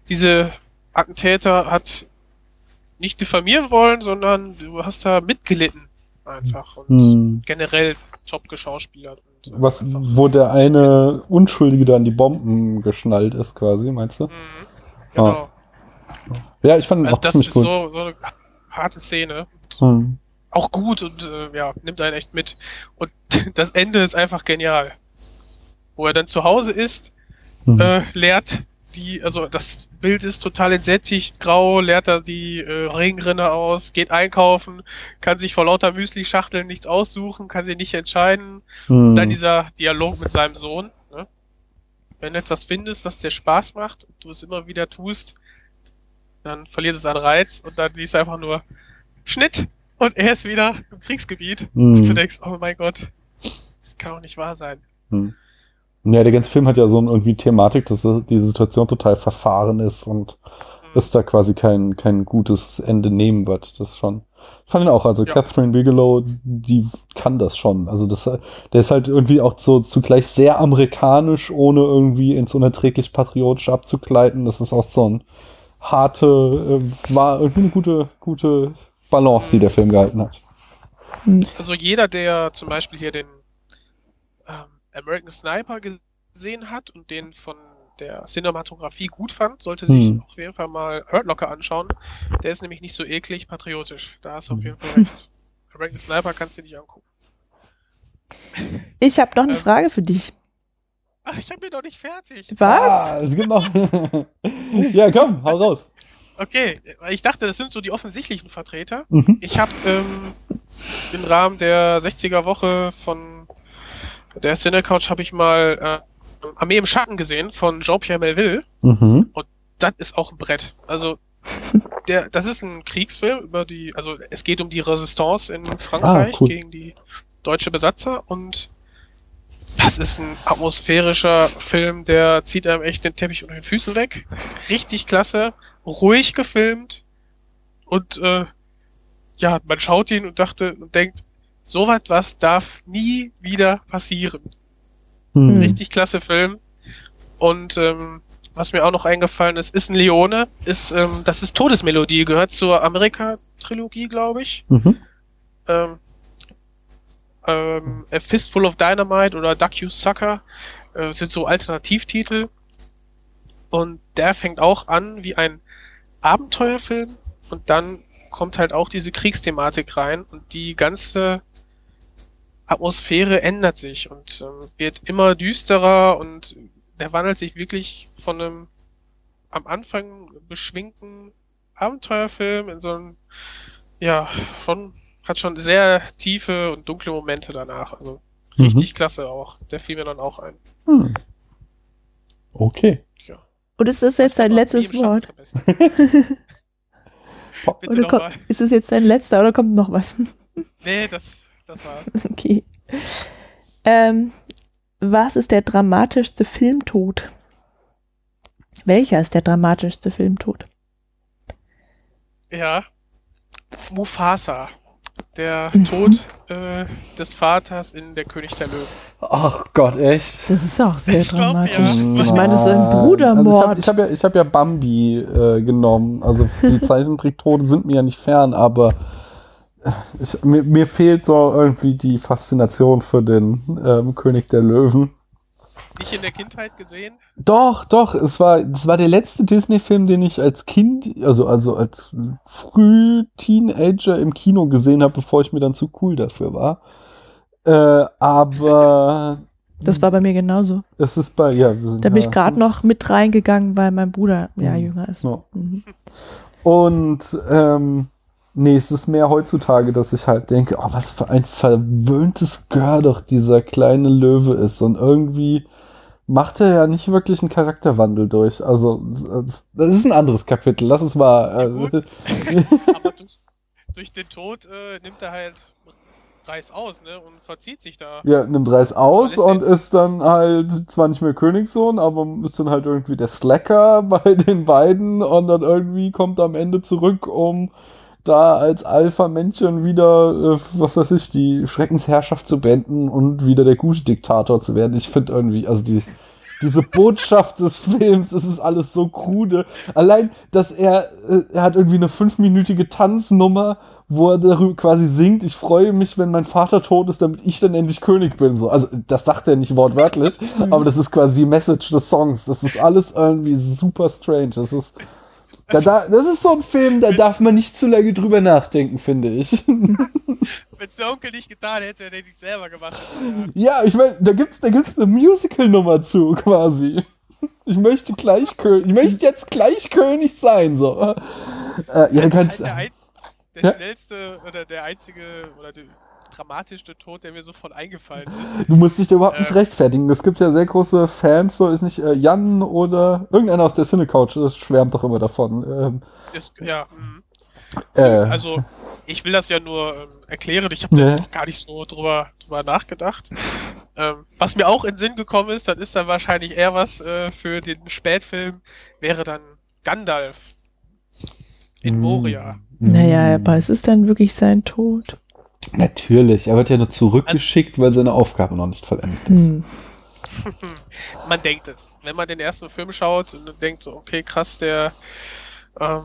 diese Attentäter hat nicht diffamieren wollen, sondern du hast da mitgelitten einfach und Hm. generell top geschauspielert. Und, Was, wo der eine Unschuldige da an die Bomben geschnallt ist, quasi, meinst du? Mhm, genau. Ja, ich fand Also auch das ziemlich ist cool. so, so eine harte Szene. Hm. Auch gut und äh, ja, nimmt einen echt mit. Und das Ende ist einfach genial. Wo er dann zu Hause ist, Mhm. äh, leert die, also das Bild ist total entsättigt, grau, leert er die äh, Regenrinne aus, geht einkaufen, kann sich vor lauter Müsli-Schachteln nichts aussuchen, kann sich nicht entscheiden. Hm. Dann dieser Dialog mit seinem Sohn. Ne? Wenn du etwas findest, was dir Spaß macht und du es immer wieder tust, dann verliert es an Reiz und dann siehst du einfach nur Schnitt und er ist wieder im Kriegsgebiet. Hm. Und du denkst, oh mein Gott, das kann doch nicht wahr sein. Hm. Ja, der ganze Film hat ja so eine irgendwie Thematik, dass die Situation total verfahren ist und es da quasi kein, kein gutes Ende nehmen wird. Das schon. Ich fand ihn auch, also Ja. Catherine Bigelow, die kann das schon. Also das, der ist halt irgendwie auch so zugleich sehr amerikanisch, ohne irgendwie ins unerträglich patriotisch abzugleiten. Das ist auch so ein harte, äh, war irgendwie eine gute, gute Balance, die der Film gehalten hat. Also jeder, der zum Beispiel hier den ähm, American Sniper gesehen hat und den von der Cinematografie gut fand, sollte sich Hm. auf jeden Fall mal Hurt Locker anschauen. Der ist nämlich nicht so eklig patriotisch. Da hast du auf jeden Fall recht. American Sniper kannst du dir nicht angucken. Ich habe noch eine Ähm. Frage für dich. Ach, ich bin noch nicht fertig. Was? Ah, es gibt noch. ja, komm, hau raus. Okay, ich dachte, das sind so die offensichtlichen Vertreter. Mhm. Ich habe ähm, im Rahmen der 60er Woche von der Cinecouch habe ich mal äh, Armee im Schatten gesehen von Jean-Pierre Melville. Mhm. das ist auch ein Brett. Also der, das ist ein Kriegsfilm über die, also es geht um die Resistance in Frankreich Ah, cool. gegen die deutsche Besatzer und das ist ein atmosphärischer Film, der zieht einem echt den Teppich unter den Füßen weg. Richtig klasse, ruhig gefilmt und äh, ja, man schaut ihn und dachte und denkt, so was was darf nie wieder passieren Mhm. richtig klasse Film. Und ähm, was mir auch noch eingefallen ist, ist ein Leone. Ist, ähm, das ist Todesmelodie, gehört zur Amerika-Trilogie, glaube ich. Mhm. Ähm, ähm, A Fistful of Dynamite oder Duck You Sucker äh, sind so Alternativtitel. Und der fängt auch an wie ein Abenteuerfilm und dann kommt halt auch diese Kriegsthematik rein und die ganze Atmosphäre ändert sich und ähm, wird immer düsterer und der wandelt sich wirklich von einem am Anfang beschwingten Abenteuerfilm in so einen, ja, schon, hat schon sehr tiefe und dunkle Momente danach. Also richtig klasse auch. Der fiel mir dann auch ein. Hm. Okay. Und ist das jetzt dein letztes Wort? Oder kommt, ist das jetzt dein letzter oder kommt noch was? Nee, das, das war. Okay. Ähm, was ist der dramatischste Filmtod? Welcher ist der dramatischste Filmtod? Ja. Mufasa. Der Mhm. Tod äh, des Vaters in Der König der Löwen. Ach Gott, echt? Das ist auch sehr Ich glaub, dramatisch. ja. Ich meine, das ist ein. Brudermord. Also ich habe hab ja, ich hab ja Bambi äh, genommen. Also die Zeichentricktode sind mir ja nicht fern, aber ich, mir, mir fehlt so irgendwie die Faszination für den ähm, König der Löwen. Nicht in der Kindheit gesehen. Doch, doch, es war, es war der letzte Disney-Film, den ich als Kind, also, also als Früh-Teenager im Kino gesehen habe, bevor ich mir dann zu cool dafür war. Äh, aber das war bei mir genauso. es ist bei, ja, wir sind Da bin ja- ich gerade noch mit reingegangen, weil mein Bruder ja Mhm. jünger ist. Ja. Mhm. Und ähm, nee, es ist mehr heutzutage, dass ich halt denke, oh, was für ein verwöhntes Gör doch dieser kleine Löwe ist. Und irgendwie macht er ja nicht wirklich einen Charakterwandel durch. Also, das ist ein anderes Kapitel. Lass uns mal. Ja, Äh, Aber durch, durch den Tod äh, nimmt er halt Reis aus, ne? Und verzieht sich da. ja, nimmt Reis aus und ist dann halt zwar nicht mehr Königssohn, aber ist dann halt irgendwie der Slacker bei den beiden und dann irgendwie kommt am Ende zurück, um da als Alpha-Männchen wieder, äh, was weiß ich, die Schreckensherrschaft zu beenden und wieder der gute Diktator zu werden. Ich finde irgendwie, also die, diese Botschaft des Films, das ist alles so krude. Allein, dass er, äh, er hat irgendwie eine fünfminütige Tanznummer, wo er darüber quasi singt, ich freue mich, wenn mein Vater tot ist, damit ich dann endlich König bin. So. Also, das sagt er nicht wortwörtlich, aber das ist quasi die Message des Songs. Das ist alles irgendwie super strange. Das ist, Da, da, das ist so ein Film, da darf man nicht zu lange drüber nachdenken, finde ich. Wenn der Onkel nicht getan hätte, hätte ich es selber gemacht. Ja, ich meine, da gibt's, da gibt's eine Musical-Nummer zu, quasi. Ich möchte gleich König, ich möchte jetzt gleich König sein, so. Äh, ja, kannst, der, ein, der Ja? schnellste oder der einzige oder der dramatischste Tod, der mir sofort eingefallen ist. du musst dich da überhaupt nicht Äh. rechtfertigen. Es gibt ja sehr große Fans, so ist nicht äh, Jan oder irgendeiner aus der Cinecouch, das schwärmt doch immer davon. Ähm, ist ja, mhm. äh, also ich will das ja nur ähm, erklären. Ich habe da Ja. jetzt noch gar nicht so drüber, drüber nachgedacht. Ähm, was mir auch in den Sinn gekommen ist, dann ist dann wahrscheinlich eher was äh, für den Spätfilm, wäre dann Gandalf in Moria. Naja, aber es ist dann wirklich sein Tod. Natürlich, er wird ja nur zurückgeschickt, weil seine Aufgabe noch nicht vollendet ist. Hm. man denkt es. Wenn man den ersten Film schaut und denkt so, okay, krass, der ähm,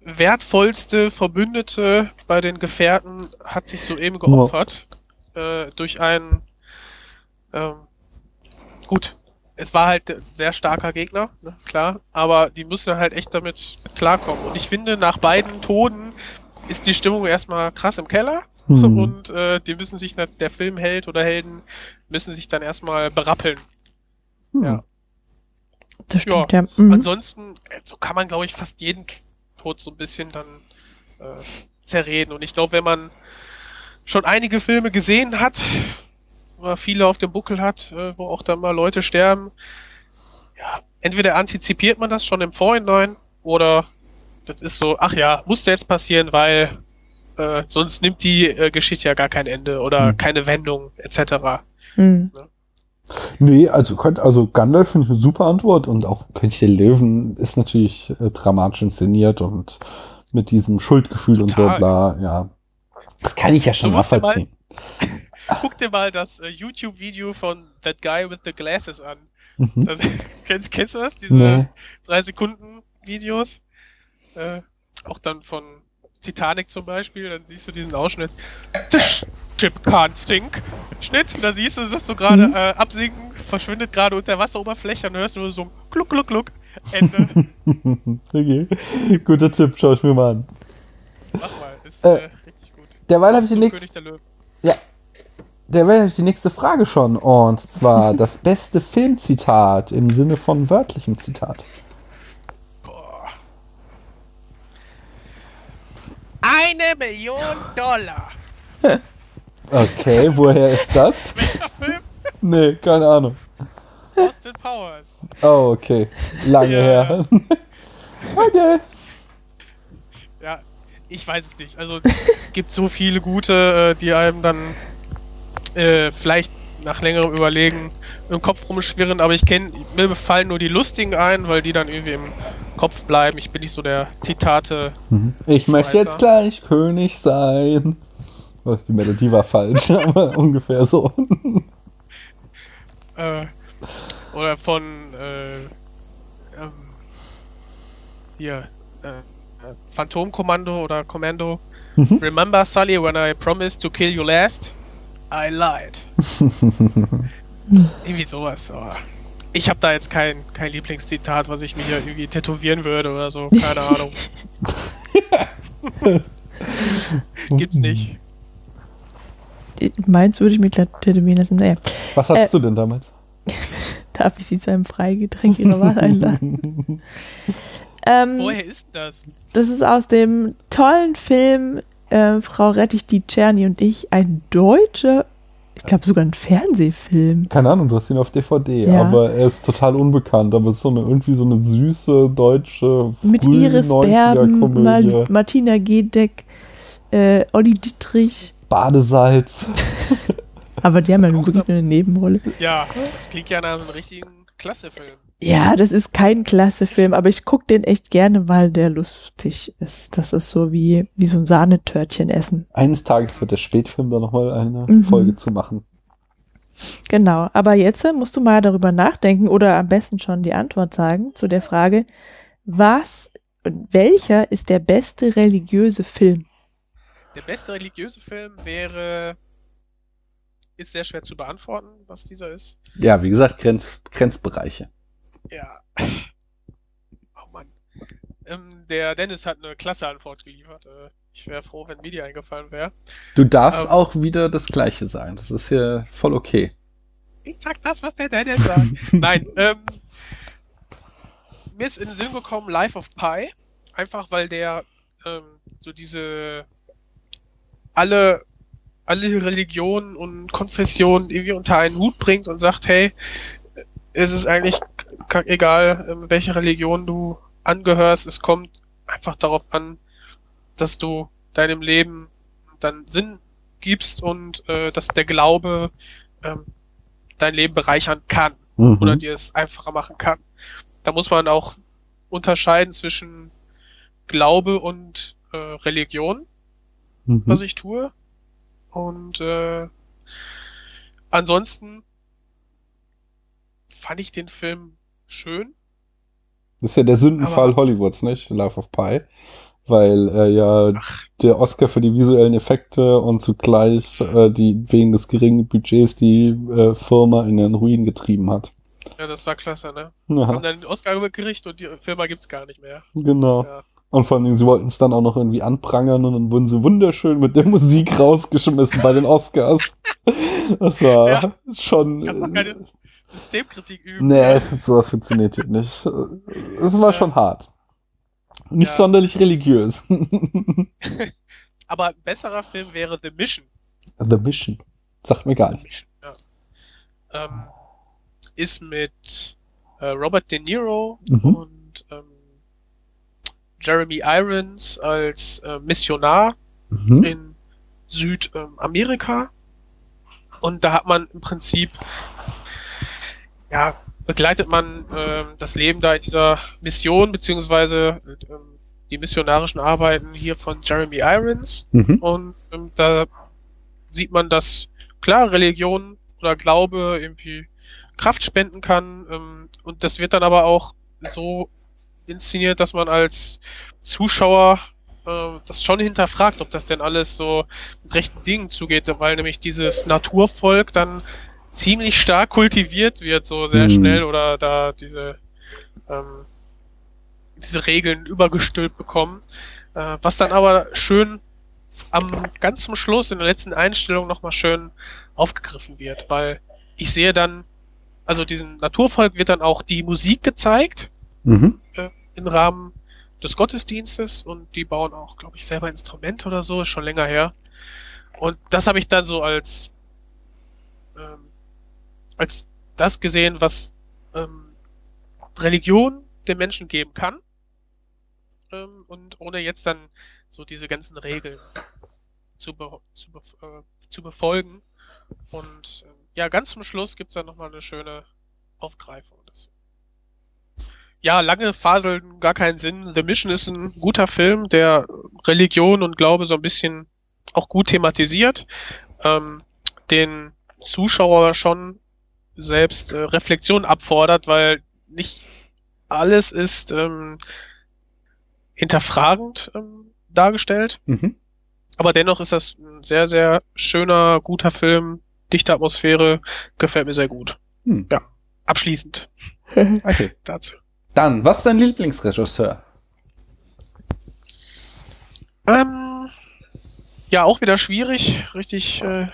wertvollste Verbündete bei den Gefährten hat sich soeben geopfert äh, durch einen ähm, gut, es war halt ein sehr starker Gegner, ne, klar, aber die mussten halt echt damit klarkommen. Und ich finde, nach beiden Toten ist die Stimmung erstmal krass im Keller Hm. und äh, die müssen sich, der Filmheld oder Helden müssen sich dann erstmal berappeln. Hm. Ja. Das stimmt, ja. Mhm. Ansonsten, äh, so kann man, glaube ich, fast jeden Tod so ein bisschen dann äh, zerreden. Und ich glaube, wenn man schon einige Filme gesehen hat, oder viele auf dem Buckel hat, äh, wo auch dann mal Leute sterben, ja, entweder antizipiert man das schon im Vorhinein oder das ist so, ach ja, musste jetzt passieren, weil äh, sonst nimmt die äh, Geschichte ja gar kein Ende oder Hm. keine Wendung etc. Hm. Nee, also, könnt, also Gandalf finde ich eine super Antwort und auch König der Löwen ist natürlich äh, dramatisch inszeniert und mit diesem Schuldgefühl und so Total. bla, ja. Das kann ich ja schon nachvollziehen. Guck dir mal das äh, YouTube-Video von That Guy with the Glasses an. Mhm. Das, kennst, kennst du das? Diese Nee. drei Sekunden Videos? Äh, auch dann von Titanic zum Beispiel, dann siehst du diesen Ausschnitt. The ship can't sink. Schnitt, da siehst du, ist so gerade Mhm. äh, absinken, verschwindet gerade unter der Wasseroberfläche und hörst nur so ein Kluck, Kluck, Kluck. Ende. okay. Guter Tipp, schau ich mir mal an. Mach mal, ist Äh, äh, richtig gut. Derweil habe ich, die nächste- Löwen. derweil hab ich die nächste Frage schon und zwar das beste Filmzitat im Sinne von wörtlichem Zitat. Boah. Eine Million Dollar. Okay, woher ist das? Welcher Film? Nee, keine Ahnung. Austin Powers. Oh, okay. Lange Ja. her. okay. Ja, ich weiß es nicht. Also es gibt so viele gute, äh, die einem dann äh, vielleicht nach längerem Überlegen im Kopf rumschwirren, aber ich kenne, mir fallen nur die lustigen ein, weil die dann irgendwie im Kopf bleiben. Ich bin nicht so der Zitate. Ich möchte jetzt gleich König sein. Die Melodie war falsch, aber ungefähr so. Äh, oder von äh, ähm, hier äh, äh, Phantomkommando oder Kommando. Remember Sully when I promised to kill you last? I lied. irgendwie sowas. Aber ich habe da jetzt kein, kein Lieblingszitat, was ich mir hier irgendwie tätowieren würde oder so. Keine Ahnung. Gibt's nicht. Meins würde ich mir glatt tätowieren lassen. Naja, Was hattest Äh, du denn damals? darf ich Sie zu einem Freigetränk Ihrer Wahl einladen? ähm, Woher ist das? das ist aus dem tollen Film äh, Frau Rettich, die Czerny und ich, ein deutscher, ich glaube sogar ein Fernsehfilm. Keine Ahnung, du hast ihn auf DVD, Ja. aber er ist total unbekannt. Aber es ist so eine, irgendwie so eine süße deutsche Mit Iris 90er Berben. Mal Martina Gedeck, äh, Olli Dittrich. Badesalz. Aber die haben ja nun wirklich nur eine Nebenrolle. Ja, das klingt ja nach einem richtigen Klassefilm. Ja, das ist kein klasse Film, aber ich gucke den echt gerne, weil der lustig ist. Das ist so wie, wie so ein Sahnetörtchen essen. Eines Tages wird der Spätfilm da nochmal eine Mhm. Folge zu machen. Genau, aber jetzt äh, musst du mal darüber nachdenken oder am besten schon die Antwort sagen zu der Frage, was und welcher ist der beste religiöse Film? Der beste religiöse Film wäre. Ist sehr schwer zu beantworten, was dieser ist. Ja, wie gesagt, Grenz, Grenzbereiche. Ja. Oh Mann. ähm, der Dennis hat eine klasse Antwort geliefert. Äh, ich wäre froh, wenn mir die eingefallen wäre. Du darfst Ähm. auch wieder das Gleiche sagen. Das ist hier voll okay. Ich sag das, was der Dennis sagt. Nein, ähm, mir ist in den Sinn gekommen Life of Pi. Einfach weil der ähm, so diese alle alle Religionen und Konfessionen irgendwie unter einen Hut bringt und sagt, hey, es ist eigentlich egal, ähm, welche Religion du angehörst, es kommt einfach darauf an, dass du deinem Leben dann Sinn gibst und äh, dass der Glaube ähm, dein Leben bereichern kann Mhm. oder dir es einfacher machen kann. Da muss man auch unterscheiden zwischen Glaube und äh, Religion, Mhm. was ich tue. Und äh, ansonsten fand ich den Film schön. Das ist ja der Sündenfall Aber- Hollywoods, nicht? Life of Pi. Weil äh, ja Ach, der Oscar für die visuellen Effekte und zugleich äh, die wegen des geringen Budgets die äh, Firma in den Ruin getrieben hat. ja, das war klasse, ne? Ja, Haben dann den Oscar gekriegt und die Firma gibt's gar nicht mehr. genau. Ja. Und vor allem, sie wollten es dann auch noch irgendwie anprangern und dann wurden sie wunderschön mit der Musik rausgeschmissen bei den Oscars. Das war Ja. schon. Kannst doch keine Systemkritik üben. Nee, sowas funktioniert hier nicht. Es war Ja. schon hart. Nicht Ja. sonderlich religiös. Aber ein besserer Film wäre The Mission. The Mission. Sagt mir gar nichts. Ja. Ähm, ist mit äh, Robert De Niro Mhm. und ähm, Jeremy Irons als äh, Missionar Mhm. in Südamerika. Und da hat man im Prinzip, ja, begleitet man ähm, das Leben da in dieser Mission, beziehungsweise ähm, die missionarischen Arbeiten hier von Jeremy Irons. Mhm. Und ähm, da sieht man, dass klar Religion oder Glaube irgendwie Kraft spenden kann. Ähm, und das wird dann aber auch so inszeniert, dass man als Zuschauer äh, das schon hinterfragt, ob das denn alles so mit rechten Dingen zugeht, weil nämlich dieses Naturvolk dann ziemlich stark kultiviert wird, so sehr Mhm. schnell oder da diese ähm, diese Regeln übergestülpt bekommen. Äh, was dann aber schön am ganz zum Schluss in der letzten Einstellung nochmal schön aufgegriffen wird, weil ich sehe dann, also diesem Naturvolk wird dann auch die Musik gezeigt Mhm. äh, im Rahmen des Gottesdienstes und die bauen auch, glaube ich, selber Instrumente oder so, ist schon länger her. Und das habe ich dann so als als das gesehen, was ähm, Religion den Menschen geben kann. Ähm, und ohne jetzt dann so diese ganzen Regeln zu, be zu, be äh, zu befolgen. Und ähm, ja, ganz zum Schluss gibt's dann nochmal eine schöne Aufgreifung. Das ja, lange faseln gar keinen Sinn. The Mission ist ein guter Film, der Religion und Glaube so ein bisschen auch gut thematisiert, ähm, den Zuschauer schon selbst äh, Reflexion abfordert, weil nicht alles ist ähm, hinterfragend ähm, dargestellt. Mhm. Aber dennoch ist das ein sehr, sehr schöner, guter Film, dichte Atmosphäre, gefällt mir sehr gut. Hm. Ja. Abschließend Okay. dazu. Dann, was ist dein Lieblingsregisseur? Ähm, ja, auch wieder schwierig, richtig, äh,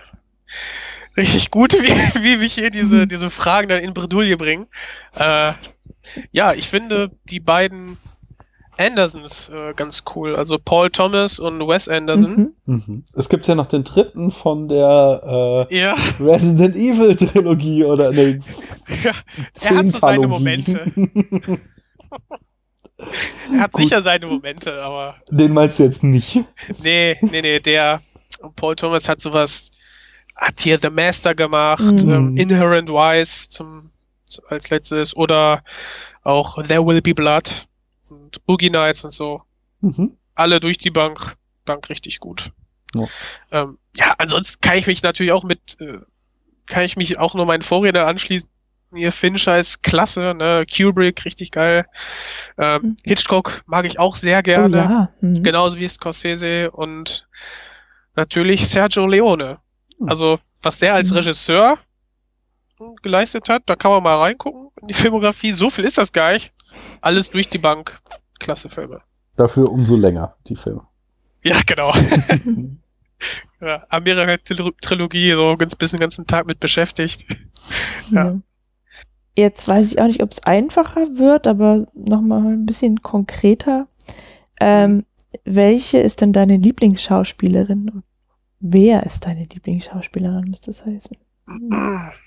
richtig gut, wie, wie mich hier diese, diese Fragen dann in Bredouille bringen. Äh, ja, ich finde die beiden Andersons äh, ganz cool, also Paul Thomas und Wes Anderson. Mhm. Mhm. Es gibt ja noch den dritten von der Ja, äh, Resident Evil Trilogie oder ne, ja, er hat so seine. Momente. Er hat Gut. sicher seine Momente, aber Den meinst du jetzt nicht? Nee, nee, nee, der Paul Thomas hat sowas, hat hier The Master gemacht, Mhm. ähm, Inherent Wise zum, als letztes oder auch There Will Be Blood und Boogie Nights und so. Mhm. Alle durch die Bank, Bank richtig gut. Ja. Ähm, ja, ansonsten kann ich mich natürlich auch mit, äh, kann ich mich auch nur meinen Vorredner anschließen. Hier Fincher ist klasse, ne? Kubrick richtig geil. Ähm, Mhm. Hitchcock mag ich auch sehr Oh gerne. ja. Mhm. Genauso wie Scorsese und natürlich Sergio Leone. Hm. Also, was der als Mhm. Regisseur geleistet hat, da kann man mal reingucken in die Filmografie. So viel ist das gar nicht. Alles durch die Bank. klasse Filme. Dafür umso länger, die Filme. Ja, genau. ja, Amerika-Trilogie, so ganz bisschen den ganzen Tag mit beschäftigt. Ja. Ja. Jetzt weiß ich auch nicht, ob es einfacher wird, aber nochmal ein bisschen konkreter. Ähm, welche ist denn deine Lieblingsschauspielerin? Wer ist deine Lieblingsschauspielerin, müsste es heißen?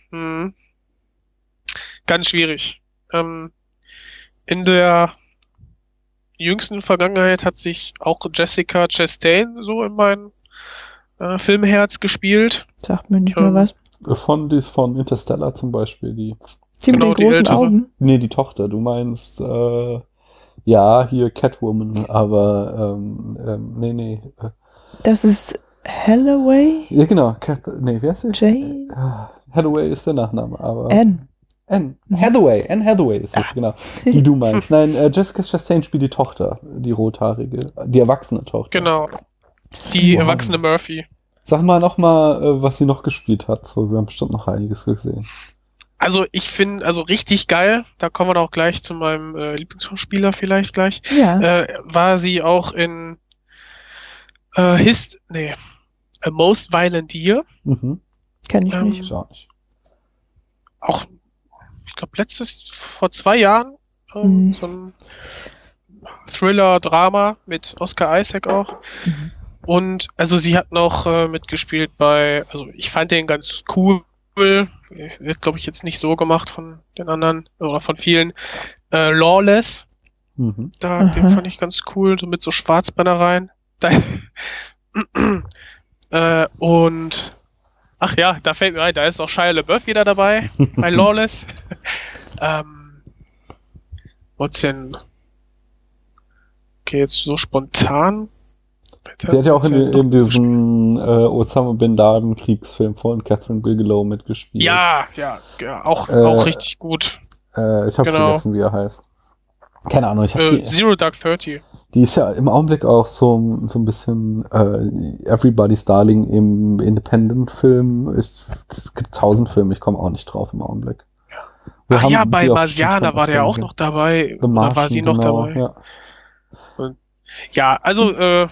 Hm. Ganz schwierig. Ähm, in der jüngsten Vergangenheit hat sich auch Jessica Chastain so in mein äh, Filmherz gespielt. Sagt mir nicht Ähm, mehr was. Von, die ist von Interstellar zum Beispiel, die. Die genau, mit die den großen ältere. Augen. Nee, die Tochter. Du meinst, äh, ja, hier Catwoman, aber, ähm, ähm, nee, nee. Das ist Halloway? ja, genau. Cat, nee, wer ist sie? Jane? Ah, Hathaway ist der Nachname, aber. Anne. Anne. Hathaway. Anne Hathaway ist das, genau. Die du meinst. Nein, äh, Jessica Chastain spielt die Tochter, die rothaarige, die erwachsene Tochter. Genau. Die Wow. erwachsene Murphy. Sag mal noch mal, äh, was sie noch gespielt hat. So, wir haben bestimmt noch einiges gesehen. Also ich finde, also richtig geil, da kommen wir auch gleich zu meinem äh, Lieblingsschauspieler vielleicht gleich, Ja. äh, war sie auch in äh, Hist, nee, A Most Violent Year. Mhm. Kenn ich ähm, nicht. Ich auch nicht. Auch, ich glaube, letztes, vor zwei Jahren, ähm, Mhm. so ein Thriller-Drama mit Oscar Isaac auch. Mhm. Und also sie hat noch äh, mitgespielt bei, also ich fand den ganz cool. Wird, glaube ich, jetzt nicht so gemacht von den anderen oder von vielen. Äh, Lawless, Mhm. da, den fand ich ganz cool, so mit so Schwarzbrennereien. Äh, und ach ja, da fällt mir ein, da ist auch Shia LaBeouf wieder dabei bei Lawless. ähm, what's denn? Okay, jetzt so spontan. Sie hat ja auch in, in diesem äh, Osama Bin Laden Kriegsfilm von Catherine Bigelow mitgespielt. Ja, ja, ja auch, Äh, auch richtig gut. Äh, ich habe Genau. vergessen, wie er heißt. Keine Ahnung, ich habe Äh, Zero Dark Thirty. Die ist ja im Augenblick auch so, so ein bisschen äh, Everybody's Darling im Independent-Film. Es gibt tausend Filme, ich komme auch nicht drauf im Augenblick. Wir Ach ja, bei bestimmt war der auch noch dabei. The Martian, war sie noch genau, dabei? Ja. Ja, also äh,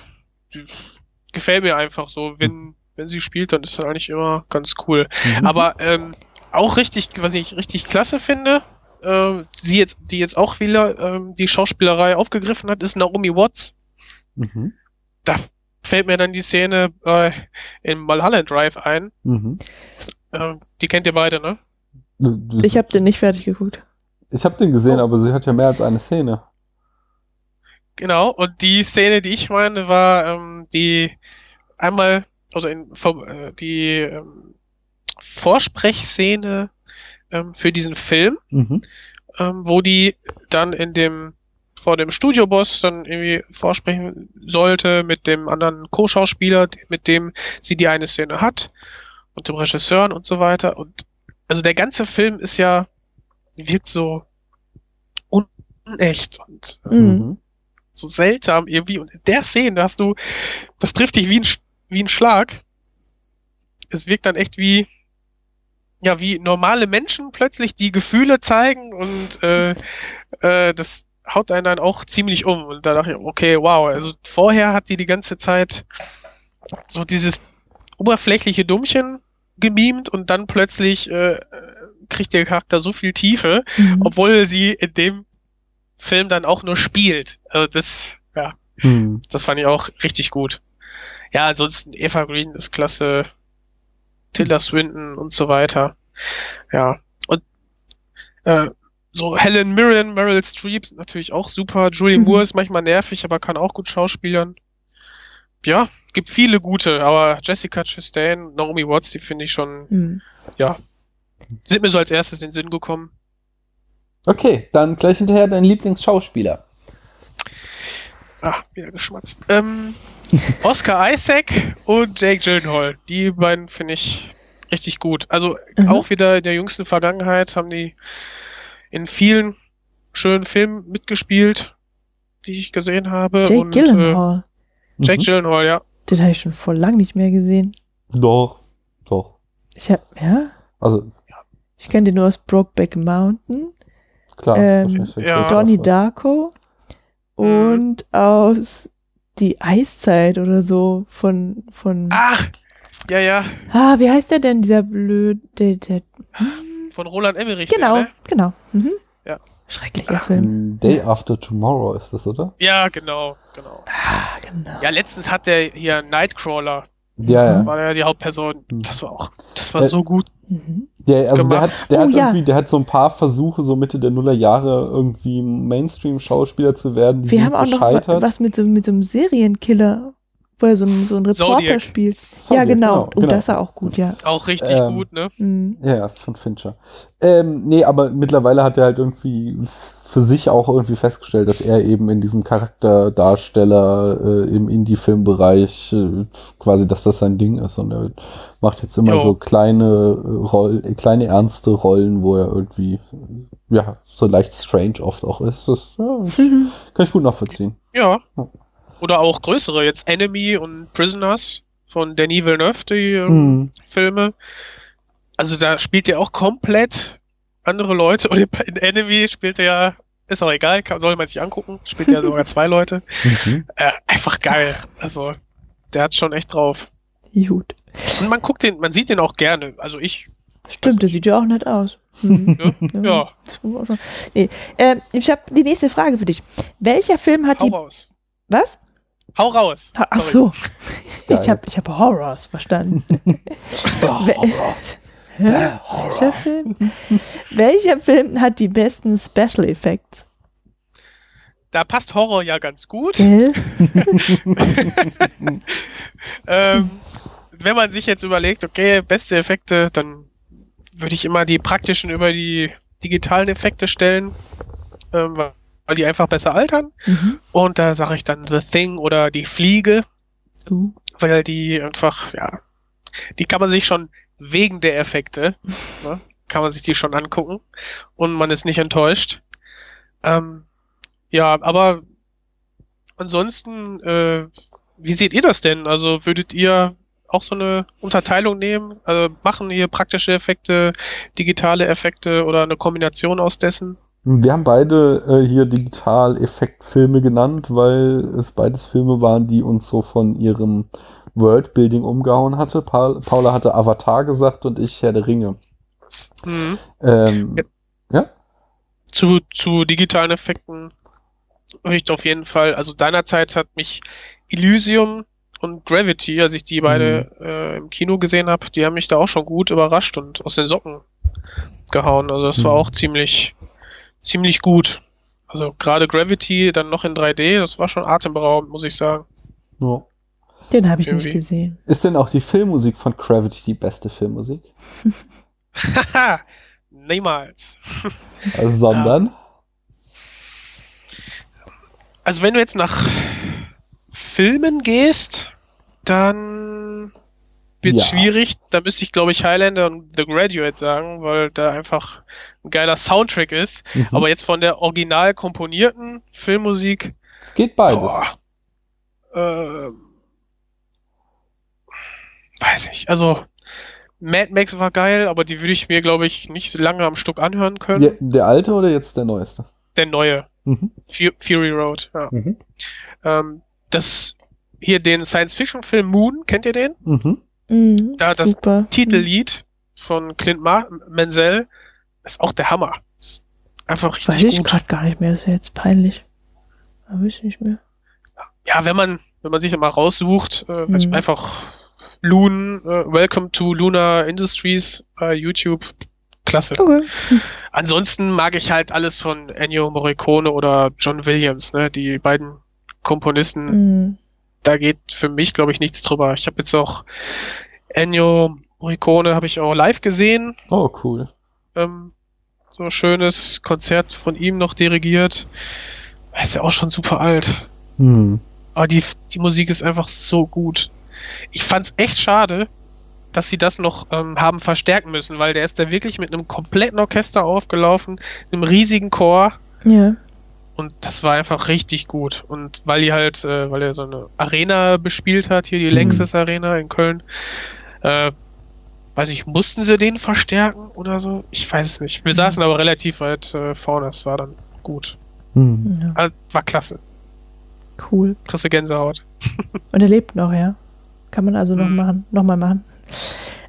gefällt mir einfach so. Wenn, wenn sie spielt, dann ist das eigentlich immer ganz cool. Mhm. Aber ähm, auch richtig, was ich richtig klasse finde, äh, sie jetzt, die jetzt auch wieder ähm, die Schauspielerei aufgegriffen hat, ist Naomi Watts. Mhm. Da fällt mir dann die Szene äh, in Mulholland Drive ein. Mhm. Äh, die kennt ihr beide, ne? Ich habe den nicht fertig geguckt. ich hab den gesehen, Oh. aber sie hat ja mehr als eine Szene. Genau, und die Szene, die ich meine, war ähm, die einmal, also in, äh, die ähm, Vorsprechszene ähm, für diesen Film, Mhm. ähm, wo die dann in dem vor dem Studioboss dann irgendwie vorsprechen sollte mit dem anderen Co-Schauspieler, mit dem sie die eine Szene hat und dem Regisseur und so weiter. Und also der ganze Film ist ja wirkt so unecht und äh, Mhm. so seltsam irgendwie. Und in der Szene hast du, das trifft dich wie ein, wie ein Schlag. Es wirkt dann echt wie, ja, wie normale Menschen plötzlich die Gefühle zeigen und äh, äh, das haut einen dann auch ziemlich um. Und da dachte ich, okay, wow, also vorher hat sie die ganze Zeit so dieses oberflächliche Dummchen gemimt und dann plötzlich äh, kriegt der Charakter so viel Tiefe, Mhm. obwohl sie in dem Film dann auch nur spielt. Also das, ja, Mhm. das fand ich auch richtig gut. Ja, ansonsten Eva Green ist klasse, Tilda Swinton und so weiter. Ja, und äh, so Helen Mirren, Meryl Streep sind natürlich auch super. Julie Mhm. Moore ist manchmal nervig, aber kann auch gut schauspielern. Ja, gibt viele gute, aber Jessica Chastain, Naomi Watts, die finde ich schon, Mhm. sind mir so als erstes in den Sinn gekommen. Okay, dann gleich hinterher dein Lieblingsschauspieler. Ah, wieder geschmatzt. Ähm, Oscar Isaac und Jake Gyllenhaal. Die beiden finde ich richtig gut. Also Mhm. auch wieder in der jüngsten Vergangenheit haben die in vielen schönen Filmen mitgespielt, die ich gesehen habe. Jake und, Äh, Gyllenhaal. Jake Mhm. Gyllenhaal, ja. Den habe ich schon vor lang nicht mehr gesehen. Doch, doch. Ich hab, ja, Also, ich kenne den nur aus Brokeback Mountain, klar. Ähm, ja. Donnie. Darko und aus die Eiszeit oder so von, von, Ach, ja, ja, ah, wie heißt der denn, dieser blöde, der, der, von Roland Emmerich. genau, der, ne? genau, mhm. Ja. Schrecklicher Film. Mm, Day After Tomorrow ist das, oder? Ja, genau, genau. Ah, genau. Ja, letztens hat der hier Nightcrawler, Ja, ja. war ja die Hauptperson. Hm. Das war auch, das war Äh, so gut. Mhm. Ja, also der gemacht. hat, der Oh, hat ja. irgendwie, der hat so ein paar Versuche, so Mitte der Nullerjahre irgendwie Mainstream-Schauspieler zu werden. Die Wir sind haben auch noch was mit so, mit so einem Serienkiller, wo er so, einen- so einen Reporter Zodiac. spielt. Zodiac, ja, genau. Oh, genau. das war auch gut, ja. Auch richtig Ähm, gut, ne? Mhm. Ja, ja, von Fincher. Ähm, nee, aber mittlerweile hat er halt irgendwie für sich auch irgendwie festgestellt, dass er eben in diesem Charakterdarsteller äh, im Indie-Filmbereich äh, quasi, dass das sein Ding ist und er macht jetzt immer Jo. so kleine äh, Rollen, kleine ernste Rollen, wo er irgendwie ja so leicht strange oft auch ist. Das ja, kann ich gut nachvollziehen. Ja. Ja. Oder auch größere, jetzt Enemy und Prisoners von Denis Villeneuve, die ähm, Hm. Filme. Also da spielt er auch komplett andere Leute. Und in Enemy spielt er ja, ist auch egal, kann, soll man sich angucken, spielt er sogar zwei Leute. Mhm. Äh, einfach geil. Also, der hat schon echt drauf. Gut. Und man guckt den, man sieht den auch gerne. Also ich, Stimmt, der sieht ja auch nett aus. Ne? ja, auch schon- Nee. Ähm, ich habe die nächste Frage für dich. Welcher Film hat hau die. raus. Was? Hau raus. Ha- Ach Sorry. so. Geil. Ich habe ich hab Horrors verstanden. Hä? Welcher Film? Welcher Film hat die besten Special Effects? Da passt Horror ja ganz gut. Ähm, wenn man sich jetzt überlegt, okay, beste Effekte, dann würde ich immer die praktischen über die digitalen Effekte stellen, ähm, weil die einfach besser altern. Mhm. Und da sage ich dann The Thing oder die Fliege, Uh. weil die einfach, ja, die kann man sich schon wegen der Effekte, ne, kann man sich die schon angucken und man ist nicht enttäuscht. Ähm, ja, aber ansonsten, äh, wie seht ihr das denn? Also würdet ihr auch so eine Unterteilung nehmen? Also machen hier praktische Effekte, digitale Effekte oder eine Kombination aus dessen? Wir haben beide äh, hier Digital-Effekt-Filme genannt, weil es beides Filme waren, die uns so von ihrem Worldbuilding umgehauen hatte. Paul, Paula hatte Avatar gesagt und ich Herr der Ringe. Mhm. Ähm, Ja. ja? zu, zu digitalen Effekten würde ich auf jeden Fall, also seinerzeit hat mich Elysium und Gravity, als ich die beide äh, im Kino gesehen habe, die haben mich da auch schon gut überrascht und aus den Socken gehauen. Also das war Mhm. auch ziemlich, ziemlich gut. Also gerade Gravity dann noch in 3D, das war schon atemberaubend, muss ich sagen. ja. Den habe ich Irgendwie. nicht gesehen. Ist denn auch die Filmmusik von Gravity die beste Filmmusik? Haha, niemals. Also, sondern? Also wenn du jetzt nach Filmen gehst, dann wird Ja. schwierig. Da müsste ich, glaube ich, Highlander und The Graduate sagen, weil da einfach ein geiler Soundtrack ist. Mhm. Aber jetzt von der original komponierten Filmmusik, es geht beides. boah, ähm, weiß ich. Also Mad Max war geil, aber die würde ich mir, glaube ich, nicht so lange am Stück anhören können. Der, der alte oder jetzt der neueste? Der neue, Mhm. Fu- Fury Road. Ja. Mhm. Ähm, das hier den Science-Fiction-Film Moon, kennt ihr den? Mhm. Mhm, Da das super. Titellied von Clint Mar Menzel ist auch der Hammer. Ist einfach Weiß richtig ich gut. gerade gar nicht mehr. Das ist ja jetzt peinlich. Aber ich nicht mehr. Ja, wenn man wenn man sich mal raussucht, äh, also Mhm. einfach Loon, äh, Welcome to Luna Industries bei YouTube, klasse. Okay. Ansonsten mag ich halt alles von Ennio Morricone oder John Williams, ne? Die beiden Komponisten, Mhm. da geht für mich, glaube ich, nichts drüber. Ich habe jetzt auch Ennio Morricone habe ich auch live gesehen. Oh, cool. Ähm, so ein schönes Konzert von ihm noch dirigiert. Er ist ja auch schon super alt. Hm. Aber die, die Musik ist einfach so gut. Ich fand's echt schade, dass sie das noch ähm, haben verstärken müssen, weil der ist da wirklich mit einem kompletten Orchester aufgelaufen, einem riesigen Chor. Ja. Und das war einfach richtig gut. Und weil die halt, äh, weil er so eine Arena bespielt hat, hier die Mhm. Längstes Arena in Köln, äh, weiß ich, mussten sie den verstärken oder so? Ich weiß es nicht. Wir saßen aber relativ weit äh, vorne, es war dann gut. Hm. ja. Also, war klasse. Cool. Kriegst du Gänsehaut. Und er lebt noch, ja. Kann man also noch Mhm. machen, noch mal machen.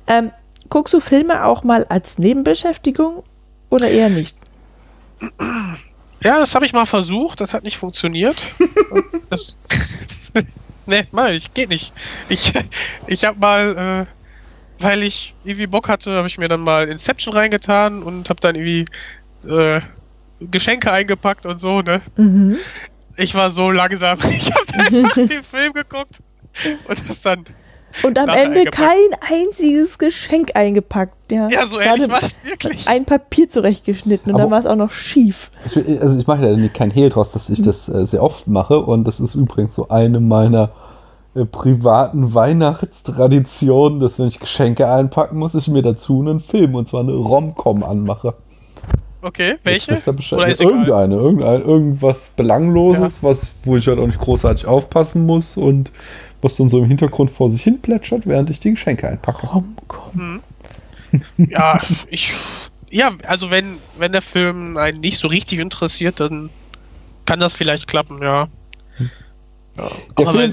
Ähm, guckst du Filme auch mal als Nebenbeschäftigung oder eher nicht? Ja, das habe ich mal versucht, das hat nicht funktioniert. das. nee, mal, ich geht nicht. Ich, ich habe mal, äh, weil ich irgendwie Bock hatte, habe ich mir dann mal Inception reingetan und habe dann irgendwie äh, Geschenke eingepackt und so, ne? Mhm. Ich war so langsam. Ich habe einfach den Film geguckt und das dann. Und am Ende eingepackt. kein einziges Geschenk eingepackt. Ja, Ja, so ehrlich war das wirklich. Ein Papier zurechtgeschnitten und Aber- dann war es auch noch schief. Ich, also ich mache ja nicht kein Hehl draus, dass ich das äh, sehr oft mache und das ist übrigens so eine meiner äh, privaten Weihnachtstraditionen, dass wenn ich Geschenke einpacken muss, ich mir dazu einen Film und zwar eine Rom-Com anmache. Okay, welche? Oder ist? Irgendeine, irgendein, irgendwas Belangloses, was, wo ich halt auch nicht großartig aufpassen muss und was dann so im Hintergrund vor sich hin plätschert, während ich die Geschenke einpacke. Rom-Com. Ja, ich. Ja, also wenn, wenn der Film einen nicht so richtig interessiert, dann kann das vielleicht klappen, ja. ja Der aber Film-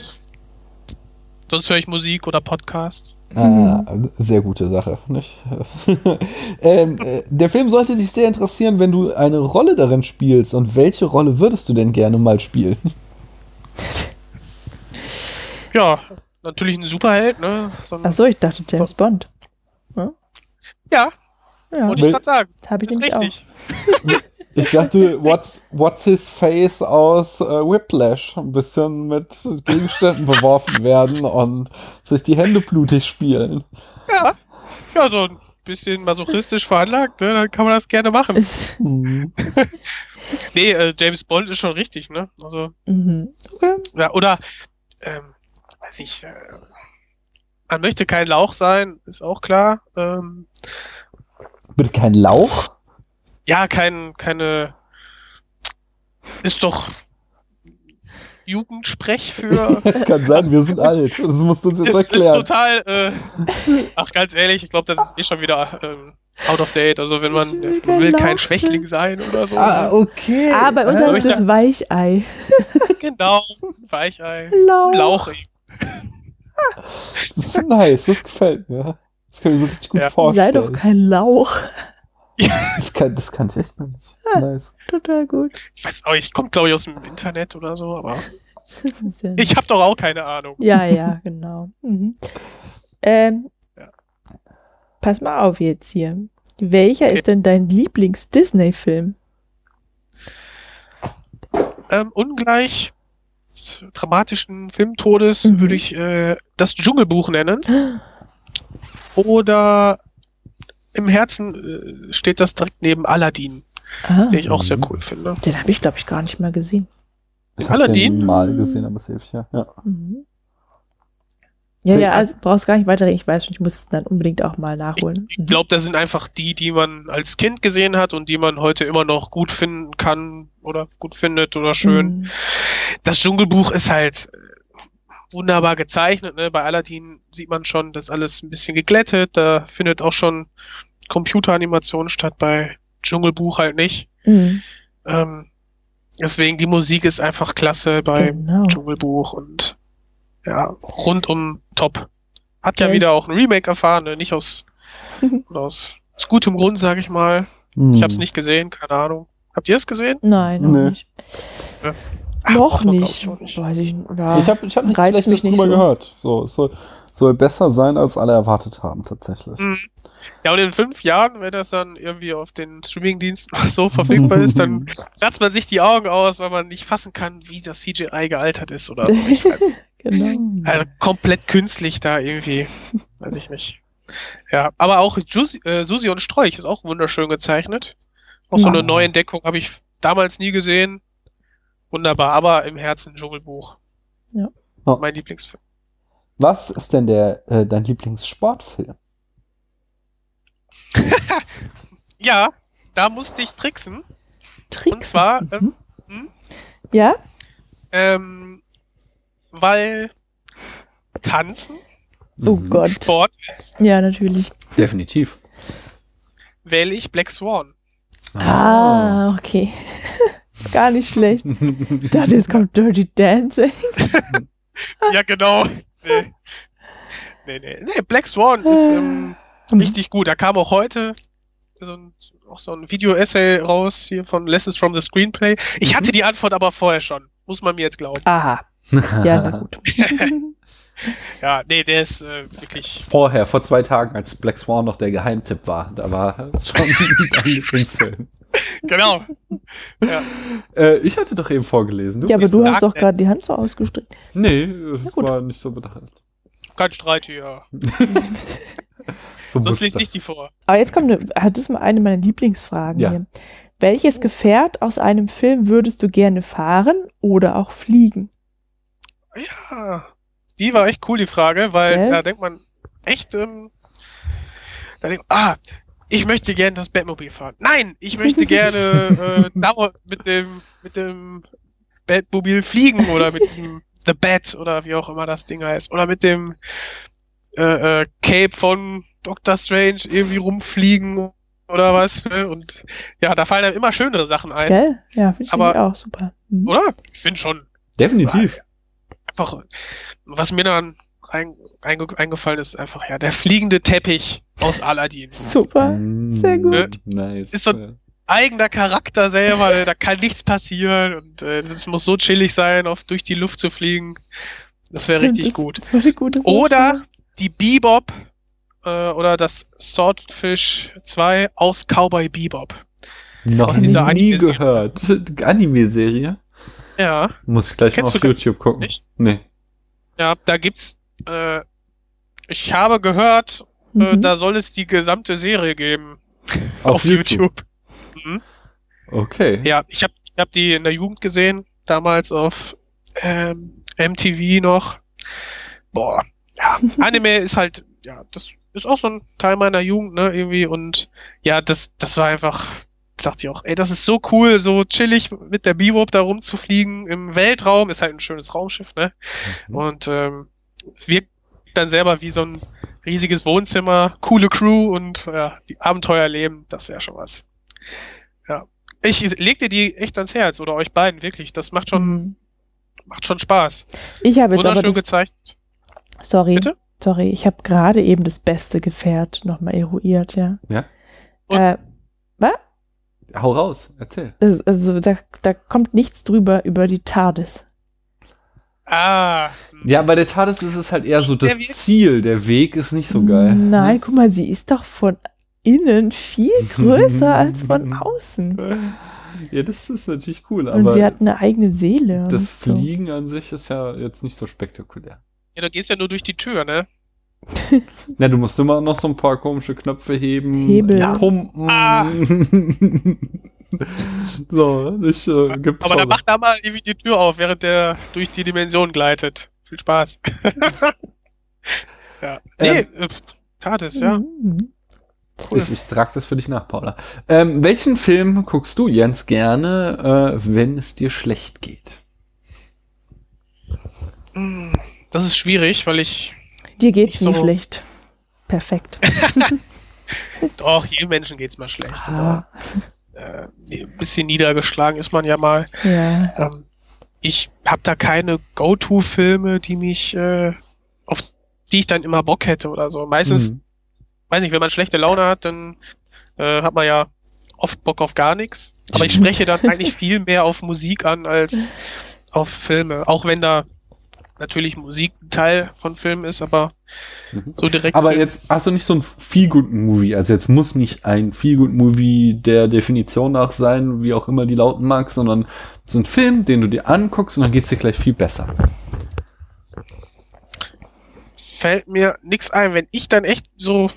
sonst höre ich Musik oder Podcasts. Ah, sehr gute Sache, nicht? ähm, äh, der Film sollte dich sehr interessieren, wenn du eine Rolle darin spielst. Und welche Rolle würdest du denn gerne mal spielen? Ja, natürlich ein Superheld, ne? So ein, Achso, ich dachte James So. Bond. Ja, Ja, wollte ich gerade sagen. habe ich Ist nämlich auch. Ich dachte, what's, what's his face aus äh, Whiplash? Ein bisschen mit Gegenständen beworfen werden und sich die Hände blutig spielen. Ja. Ja, so ein bisschen masochistisch veranlagt, ne? Dann kann man das gerne machen. Nee, äh, James Bond ist schon richtig, ne? Also, mhm. okay. ja, oder, ähm, weiß ich, äh, man möchte kein Lauch sein, ist auch klar. Ähm, Bitte kein Lauch? Ja, kein, keine, ist doch Jugendsprech für, Das kann sein, wir sind alt. Das musst du uns jetzt ist, ist erklären. total, äh, ach, ganz ehrlich, ich glaube, das ist eh schon wieder, ähm, out of date. Also, wenn man, will man kein will kein Schwächling sein oder so. Ah, okay. Ah, bei uns Ah, heißt es Weichei. Genau, Weichei. Lauch. Lauch eben. Das ist nice, das gefällt mir. Das kann ich mir so richtig gut Ja. Sei vorstellen. doch kein Lauch. Das kann, das kann ich echt noch nicht. Nice. Total gut. Ich weiß auch nicht, kommt glaube ich aus dem Internet oder so, aber ja, ich habe doch auch keine Ahnung. ja, ja, genau. Mhm. Ähm, Ja. Pass mal auf jetzt hier. Welcher Okay. ist denn dein Lieblings-Disney-Film? Ähm, ungleich des dramatischen Filmtodes Mhm. würde ich äh, das Dschungelbuch nennen. Oder im Herzen äh, steht das direkt neben Aladdin, Ah, den ich auch sehr Mhm. cool finde. den habe ich, glaube ich, gar nicht mal gesehen. Ich habe Aladdin? den mal gesehen, aber safe, ja. ja. Mhm. Ja, ja, also brauchst gar nicht weiterreden. Ich weiß schon, ich muss es dann unbedingt auch mal nachholen. Ich glaube, das sind einfach die, die man als Kind gesehen hat und die man heute immer noch gut finden kann oder gut findet oder schön. Mhm. Das Dschungelbuch ist halt äh, wunderbar gezeichnet. Ne? Bei Aladdin sieht man schon, das ist alles ein bisschen geglättet. Da findet auch schon Computeranimation statt. Bei Dschungelbuch halt nicht. Mhm. Ähm, deswegen die Musik ist einfach klasse bei Genau. Dschungelbuch und ja, rundum top. Hat ja Okay. wieder auch ein Remake erfahren, ne? nicht aus, aus, aus gutem Grund, sage ich mal. Hm. Ich habe es nicht gesehen, keine Ahnung. Habt ihr es gesehen? Nein, noch Nee. nicht. Ach, noch glaub nicht. ich, auch nicht. Weiß ich, ja. Ich habe ich hab nichts Schlechtes drüber so. gehört. So, es soll, soll besser sein, als alle erwartet haben, tatsächlich. Mhm. Ja, und in fünf Jahren, wenn das dann irgendwie auf den Streamingdiensten so verfügbar ist, dann kratzt man sich die Augen aus, weil man nicht fassen kann, wie das CGI gealtert ist oder so. Genau. Also komplett künstlich da irgendwie. Weiß ich nicht. Ja, aber auch Jusi, äh, Susi und Strolch ist auch wunderschön gezeichnet. Auch so eine Neuentdeckung habe ich damals nie gesehen. Wunderbar, aber im Herzen Dschungelbuch. Ja. Mein Lieblingsfilm. Was ist denn der, äh, dein Lieblingssportfilm? Ja, da musste ich tricksen. Tricks. Und zwar, Mhm. ähm, hm? ja? Ähm, weil Tanzen Oh Mhm. Gott. Sport ist, Ja, natürlich. Definitiv. wähle ich Black Swan. Ah, okay. Gar nicht schlecht. Jetzt kommt Dirty Dancing. Ja, genau. Nee. Nee, nee. Nee, Black Swan ist ähm, richtig gut. Da kam auch heute so ein, auch so ein Video-Essay raus hier von Lessons from the Screenplay. Ich hatte die Antwort aber vorher schon. Muss man mir jetzt glauben. Aha. Ja, na gut. Ja, nee, der ist äh, wirklich. Vorher, vor zwei Tagen, als Black Swan noch der Geheimtipp war, da war schon ein Lieblingsfilm. Genau. Ja. Äh, ich hatte doch eben vorgelesen. Du? Ja, aber du hast doch gerade die Hand so ausgestreckt. Nee, es war nicht so bedacht. Kein Streit hier. So Sonst lese ich die vor. Aber jetzt kommt eine, das ist mal eine meiner Lieblingsfragen Ja. hier. Welches Gefährt aus einem Film würdest du gerne fahren oder auch fliegen? Ja. Die war echt cool, die Frage, weil Gell? da denkt man echt, ähm, da denkt ah, ich möchte gerne das Batmobil fahren. Nein, ich möchte gerne äh, Dauer mit dem mit dem Batmobil fliegen oder mit diesem The Bat oder wie auch immer das Ding heißt oder mit dem äh, äh, Cape von Doctor Strange irgendwie rumfliegen oder was. Ne? Und ja, da fallen einem immer schönere Sachen ein, Gell? Ja, finde ich Aber- auch super. Mhm. oder? Ich finde schon Definitiv. einfach, was mir dann rein, einge, eingefallen ist, einfach ja, der fliegende Teppich aus Aladdin. Super. Mm, sehr gut. Nice. Ist so- Ja. Eigener Charakter selber, ne, da kann nichts passieren und äh, es muss so chillig sein, auf durch die Luft zu fliegen. Das wäre richtig das gut. Oder die Bebop äh, oder das Swordfish 2 aus Cowboy Bebop. Noch aus nie dieser Anime-Serie. gehört. Anime-Serie? Ja, Muss ich gleich Kennst mal auf YouTube gucken. nicht? Nee. ja, da gibt's, äh, ich habe gehört, äh, Mhm. da soll es die gesamte Serie geben Auf, auf, YouTube. YouTube. Mhm. Okay. Ja, ich habe ich hab die in der Jugend gesehen, damals auf ähm, MTV noch. Boah, ja, Anime ist halt, ja, das ist auch so ein Teil meiner Jugend, ne, irgendwie und ja, das, das war einfach, dachte ich auch, ey, das ist so cool, so chillig mit der Bebop da rumzufliegen im Weltraum, ist halt ein schönes Raumschiff, ne, Mhm. und ähm, wirkt dann selber wie so ein riesiges Wohnzimmer, coole Crew und ja, die Abenteuer erleben, das wäre schon was. Ja. Ich leg dir die echt ans Herz oder euch beiden, wirklich. Das macht schon, Mhm. macht schon Spaß. Ich habe jetzt aber Wunderschön das, gezeichnet. sorry, Bitte? sorry, ich habe gerade eben das beste Gefährt nochmal eruiert, ja. Ja? Und- Äh, was? Hau raus, erzähl. Also da, da kommt nichts drüber über die TARDIS. Ah. Ja, bei der TARDIS ist es halt eher so das Der Ziel. Der Weg ist nicht so geil. Nein, guck mal, sie ist doch von innen viel größer als von außen. Ja, das ist natürlich cool, Und aber sie hat eine eigene Seele. das so. Fliegen an sich ist ja jetzt nicht so spektakulär. Ja, du gehst ja nur durch die Tür, ne? Ja, du musst immer noch so ein paar komische Knöpfe heben, Hebel. Pumpen. Ah. so, das äh, gibt's Aber dann schon. mach da mal irgendwie die Tür auf, während der durch die Dimension gleitet. Viel Spaß. ja. Nee, Ähm, äh, TARDIS, ja. Mhm. cool. Ich, ich trage das für dich nach, Paula. Ähm, welchen Film guckst du, Jens, gerne, äh, wenn es dir schlecht geht? Mm, Das ist schwierig, weil ich Dir geht's nie so- schlecht. Perfekt. doch, jedem Menschen geht's mal schlecht. Ah, Oder, äh, ein bisschen niedergeschlagen ist man ja mal. ja. Ähm, ich habe da keine Go-To-Filme, die mich, äh, auf die ich dann immer Bock hätte oder so. Meistens, Mhm. weiß nicht, wenn man schlechte Laune hat, dann äh, hat man ja oft Bock auf gar nichts. Aber ich spreche dann eigentlich viel mehr auf Musik an als auf Filme. Auch wenn da natürlich Musik ein Teil von Filmen ist, aber Mhm. so direkt. Aber Film- jetzt hast du nicht so ein Feel-Good-Movie. Also jetzt muss nicht ein Feel-Good-Movie der Definition nach sein, wie auch immer die lauten mag, sondern so ein Film, den du dir anguckst und dann geht's dir gleich viel besser. fällt mir nix ein. Wenn ich dann echt so,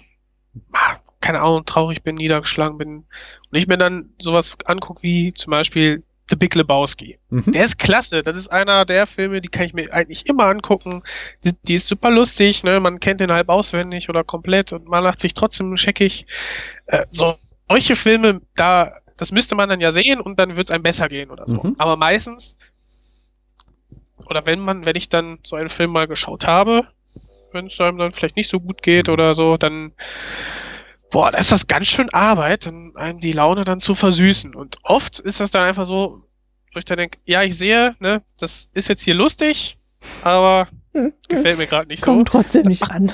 ah, keine Ahnung, traurig bin, niedergeschlagen bin und ich mir dann sowas angucke wie zum Beispiel The Big Lebowski. Mhm. Der ist klasse. Das ist einer der Filme, die kann ich mir eigentlich immer angucken. Die, die ist super lustig, ne? Man kennt den halb auswendig oder komplett und man lacht sich trotzdem scheckig. Äh, so, solche Filme, da, das müsste man dann ja sehen und dann wird's einem besser gehen oder so. Mhm. Aber meistens, oder wenn man, wenn ich dann so einen Film mal geschaut habe, wenn es einem dann vielleicht nicht so gut geht oder so, dann boah, da ist das ganz schön Arbeit, dann einem die Laune dann zu versüßen. Und oft ist das dann einfach so, wo ich dann denke, ja, ich sehe, ne, das ist jetzt hier lustig, aber Hm, gefällt mir gerade nicht Kommt trotzdem nicht an.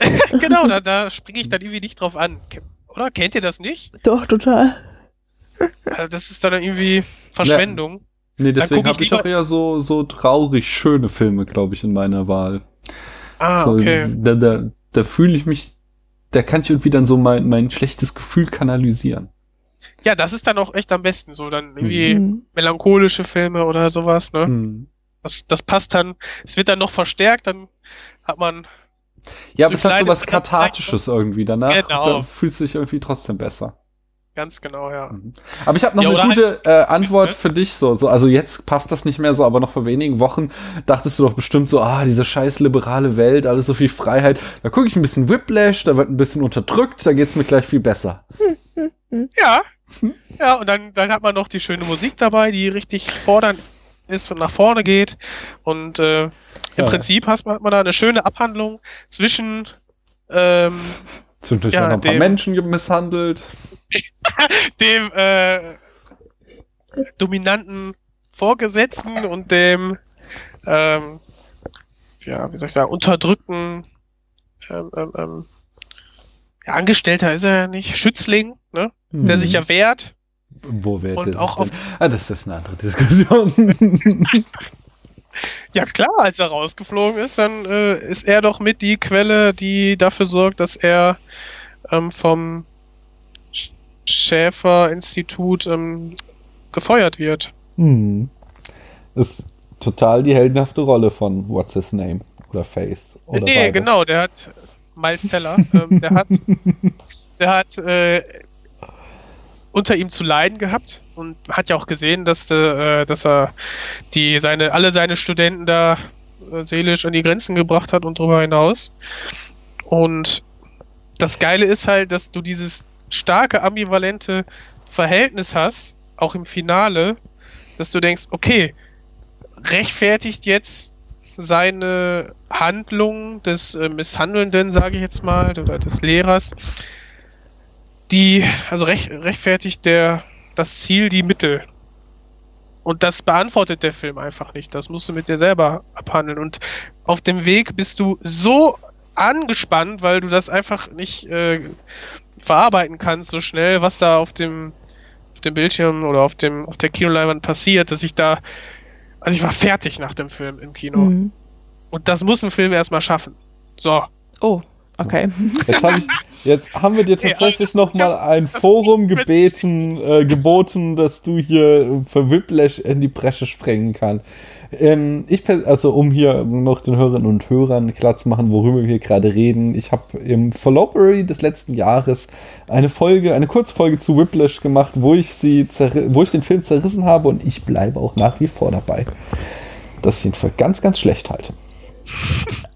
so. genau, da, da springe ich dann irgendwie nicht drauf an. Oder? Kennt ihr das nicht? Doch, total. Also das ist dann irgendwie Verschwendung. Nee, Dann deswegen guck ich habe ich auch eher so, so traurig schöne Filme, glaube ich, in meiner Wahl. Ah, so, okay. Da, da, da fühle ich mich, da kann ich irgendwie dann so mein, mein schlechtes Gefühl kanalisieren. Ja, das ist dann auch echt am besten so. Dann irgendwie Hm. melancholische Filme oder sowas, ne? Hm. Das, das passt dann, es wird dann noch verstärkt, dann hat man, Ja, aber es hat so was dann Kathartisches irgendwie danach. Genau. Da fühlst du dich irgendwie trotzdem besser. Ganz genau, ja. Aber ich habe noch Ja, eine gute äh, Antwort für dich. So, so, also jetzt passt das nicht mehr so, aber noch vor wenigen Wochen dachtest du doch bestimmt so, ah, diese scheiß liberale Welt, alles so viel Freiheit. Da gucke ich ein bisschen Whiplash, da wird ein bisschen unterdrückt, da geht's mir gleich viel besser. Ja. Ja, und dann, dann hat man noch die schöne Musik dabei, die richtig fordernd ist und nach vorne geht. Und äh, im Ja. Prinzip hat man, hat man da eine schöne Abhandlung zwischen ähm, Zwischendurch Ja, werden ein paar dem- Menschen misshandelt. Dem äh, dominanten Vorgesetzten und dem ähm, ja, wie soll ich sagen, unterdrückten ähm, ähm, ähm, ja, Angestellter ist er ja nicht, Schützling, ne? Der Mhm. sich ja wehrt. Wo wehrt der sich auch denn? Ah, das ist eine andere Diskussion. Ja klar, als er rausgeflogen ist, dann äh, ist er doch mit die Quelle, die dafür sorgt, dass er ähm, vom Schäfer-Institut ähm, gefeuert wird. hm. Ist total die heldenhafte Rolle von What's His Name oder Face. Oder nee, beides. genau, der hat Miles Teller, ähm, der hat, der hat äh, unter ihm zu leiden gehabt und hat ja auch gesehen, dass, äh, dass er die seine alle seine Studenten da äh, seelisch an die Grenzen gebracht hat und darüber hinaus. Und das Geile ist halt, dass du dieses starke ambivalente Verhältnis hast, auch im Finale, dass du denkst, okay, rechtfertigt jetzt seine Handlung des äh, Misshandelnden, sage ich jetzt mal, oder des Lehrers, die, also recht, rechtfertigt der das Ziel die Mittel. Und das beantwortet der Film einfach nicht. Das musst du mit dir selber abhandeln. Und auf dem Weg bist du so angespannt, weil du das einfach nicht äh, verarbeiten kannst so schnell, was da auf dem auf dem Bildschirm oder auf dem auf der Kinoleinwand passiert, dass ich da also ich war fertig nach dem Film im Kino. Hm. Und das muss ein Film erstmal schaffen. So. Oh, okay. Jetzt, hab ich, jetzt haben wir dir tatsächlich noch mal ich hab- ein Forum gebeten, äh, geboten, dass du hier für Whiplash in die Bresche sprengen kannst. Ähm, ich, also um hier noch den Hörerinnen und Hörern klar zu machen, worüber wir hier gerade reden. Ich habe im Followbury des letzten Jahres eine Folge, eine Kurzfolge zu Whiplash gemacht, wo ich sie, wo ich den Film zerrissen habe und ich bleibe auch nach wie vor dabei, dass ich ihn für ganz, ganz schlecht halte.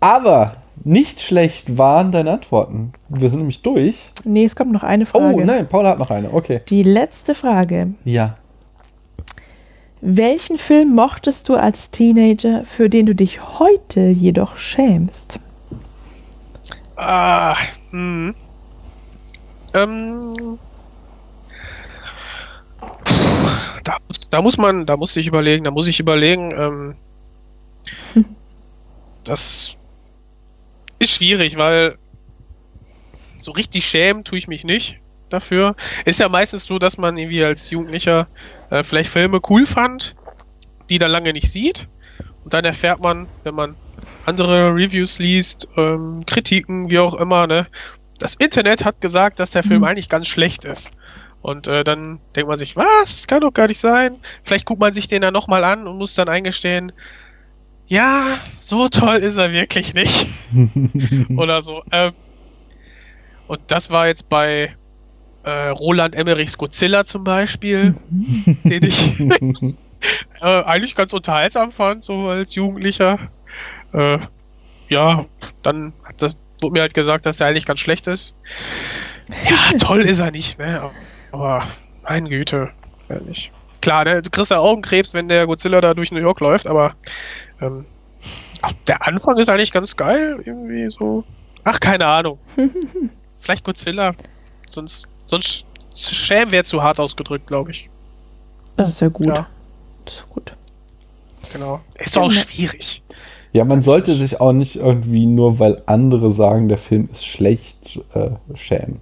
Aber nicht schlecht waren deine Antworten. Wir sind nämlich durch. Nee, es kommt noch eine Frage. Oh nein, Paula hat noch eine. Okay. Die letzte Frage. Ja. Welchen Film mochtest du als Teenager, für den du dich heute jedoch schämst? Ah, hm. Ähm, Puh, da, muss- da muss man, da muss ich überlegen, da muss ich überlegen, ähm, das ist schwierig, weil so richtig schämen tue ich mich nicht dafür. Ist ja meistens so, dass man irgendwie als Jugendlicher äh, vielleicht Filme cool fand, die dann lange nicht sieht. Und dann erfährt man, wenn man andere Reviews liest, ähm, Kritiken, wie auch immer, ne? Das Internet hat gesagt, dass der Film Mhm. eigentlich ganz schlecht ist. Und äh, dann denkt man sich, was? Das kann doch gar nicht sein. Vielleicht guckt man sich den dann nochmal an und muss dann eingestehen, ja, so toll ist er wirklich nicht. Oder so. Ähm, und das war jetzt bei äh, Roland Emmerichs Godzilla zum Beispiel, den ich äh, eigentlich ganz unterhaltsam fand, so als Jugendlicher. Äh, ja, dann hat das, wurde mir halt gesagt, dass er eigentlich ganz schlecht ist. Ja, toll ist er nicht, ne? Aber meine Güte, ehrlich. Klar, ne, du kriegst ja Augenkrebs, wenn der Godzilla da durch New York läuft, aber ähm, der Anfang ist eigentlich ganz geil, irgendwie so. Ach, keine Ahnung. Vielleicht Godzilla. Sonst, sonst Schämen wäre zu hart ausgedrückt, glaube ich. Das ist ja gut. Ja. Das ist gut. Genau. Ist doch auch schwierig. Ja, man sollte sich auch nicht irgendwie nur, weil andere sagen, der Film ist schlecht, äh, schämen.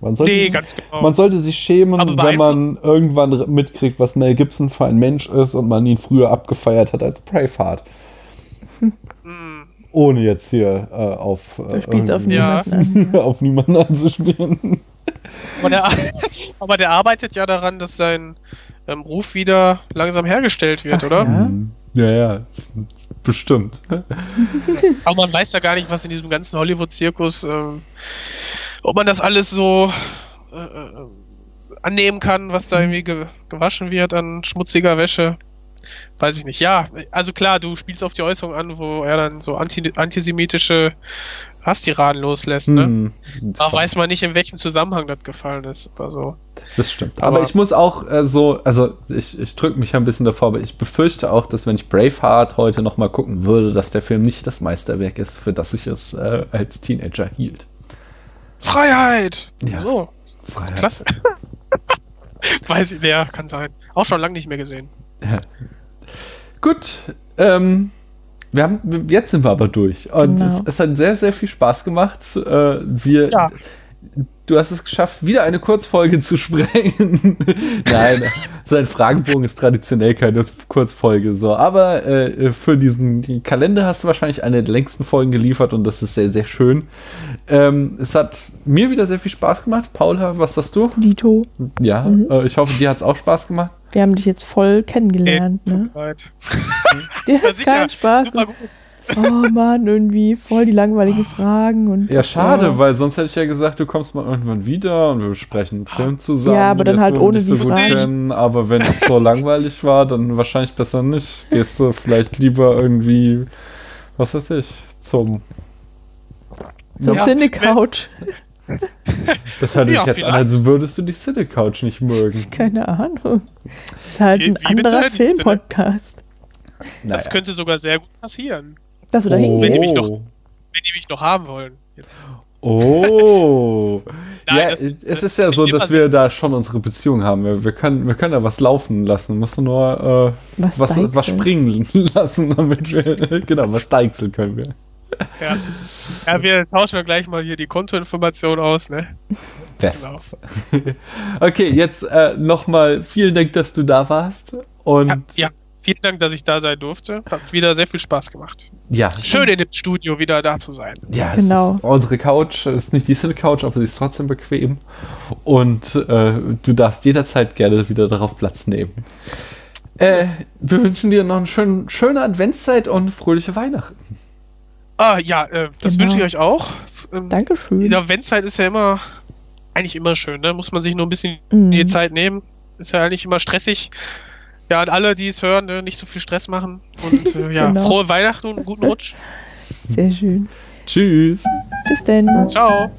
Man sollte, Nee, sich, ganz genau. man sollte sich schämen, wenn man irgendwann mitkriegt, was Mel Gibson für ein Mensch ist und man ihn früher abgefeiert hat als Braveheart. Hm. Ohne jetzt hier äh, auf, äh, auf Ja. niemanden an. auf niemanden anzuspielen. Aber der, aber der arbeitet ja daran, dass sein ähm, Ruf wieder langsam hergestellt wird, Ach, oder? Ja. Mhm. Ja, ja, bestimmt. Aber man weiß ja gar nicht, was in diesem ganzen Hollywood-Zirkus, ähm, ob man das alles so äh, äh, annehmen kann, was da irgendwie ge gewaschen wird an schmutziger Wäsche. Weiß ich nicht. Ja, also klar, du spielst auf die Äußerung an, wo er dann so anti antisemitische Hasstiraden loslässt, ne? Mhm. Aber weiß man nicht, in welchem Zusammenhang das gefallen ist. Also, Das stimmt. Aber, Aber- ich muss auch äh, so, also ich, ich drücke mich ein bisschen davor, aber ich befürchte auch, dass wenn ich Braveheart heute noch mal gucken würde, dass der Film nicht das Meisterwerk ist, für das ich es äh, als Teenager hielt. Freiheit! Ja. So, Freiheit. klasse. Weiß ich, ja, kann sein. Auch schon lange nicht mehr gesehen. Gut, ähm, wir haben, jetzt sind wir aber durch. Und Genau. es, es hat sehr, sehr viel Spaß gemacht. Äh, wir, Ja. Du hast es geschafft, wieder eine Kurzfolge zu sprengen. Nein, sein Fragenbogen ist traditionell keine Kurzfolge so. Aber äh, für diesen Kalender hast du wahrscheinlich eine der längsten Folgen geliefert und das ist sehr, sehr schön. Ähm, es hat mir wieder sehr viel Spaß gemacht. Paula, was hast du? Dito, Ja, Mhm. äh, ich hoffe, dir hat es auch Spaß gemacht. Wir haben dich jetzt voll kennengelernt, ne? Right. Dir Ja, hat sicher. keinen Spaß Super gemacht. gut. Oh Mann, irgendwie voll die langweiligen Fragen und. Ja, schade, oh. weil sonst hätte ich ja gesagt, du kommst mal irgendwann wieder und wir besprechen einen Film zusammen. Ja, aber dann halt ohne so die gut Fragen. kennen. Aber wenn es so langweilig war, dann wahrscheinlich besser nicht. Gehst du vielleicht lieber irgendwie, was weiß ich, zum. Zum Ja, Cine-Couch. Das hört sich Ja, jetzt an, als würdest du die Cine Couch nicht mögen. Keine Ahnung. ist halt Wie- ein wie anderer Filmpodcast. Das könnte sogar sehr gut passieren, Dass du da hingehst. Wenn die mich oh. doch- wenn die mich noch haben wollen. Jetzt. Oh. Nein, ja, das ist- es ist ja das so, dass wir da schon unsere Beziehung haben. Wir, wir, können, wir können da was laufen lassen. Musst du nur äh, Was, was, was springen lassen, damit wir. genau, was deichseln können wir. Ja. ja, wir tauschen ja gleich mal hier die Kontoinformation aus, ne? Bestens. okay, jetzt äh, nochmal vielen Dank, dass du da warst. Und Ja, ja, vielen Dank, dass ich da sein durfte. Hat wieder sehr viel Spaß gemacht. ja, Schön in dem Studio wieder da zu sein. ja, Genau. Unsere Couch ist nicht die Cine Couch, aber sie ist trotzdem bequem. Und äh, du darfst jederzeit gerne wieder darauf Platz nehmen. Äh, wir wünschen dir noch eine schön, schöne Adventszeit und fröhliche Weihnachten. Ah, ja, äh, das Genau. wünsche ich euch auch. Ähm, Dankeschön. Die Adventszeit ist ja immer, eigentlich immer schön, ne? Muss man sich nur ein bisschen Mhm. die Zeit nehmen. Ist ja eigentlich immer stressig. Ja, und alle, die es hören, ne, nicht so viel Stress machen. Und äh, ja, Genau. frohe Weihnachten und einen guten Rutsch. Sehr schön. Tschüss. Bis denn. Ciao.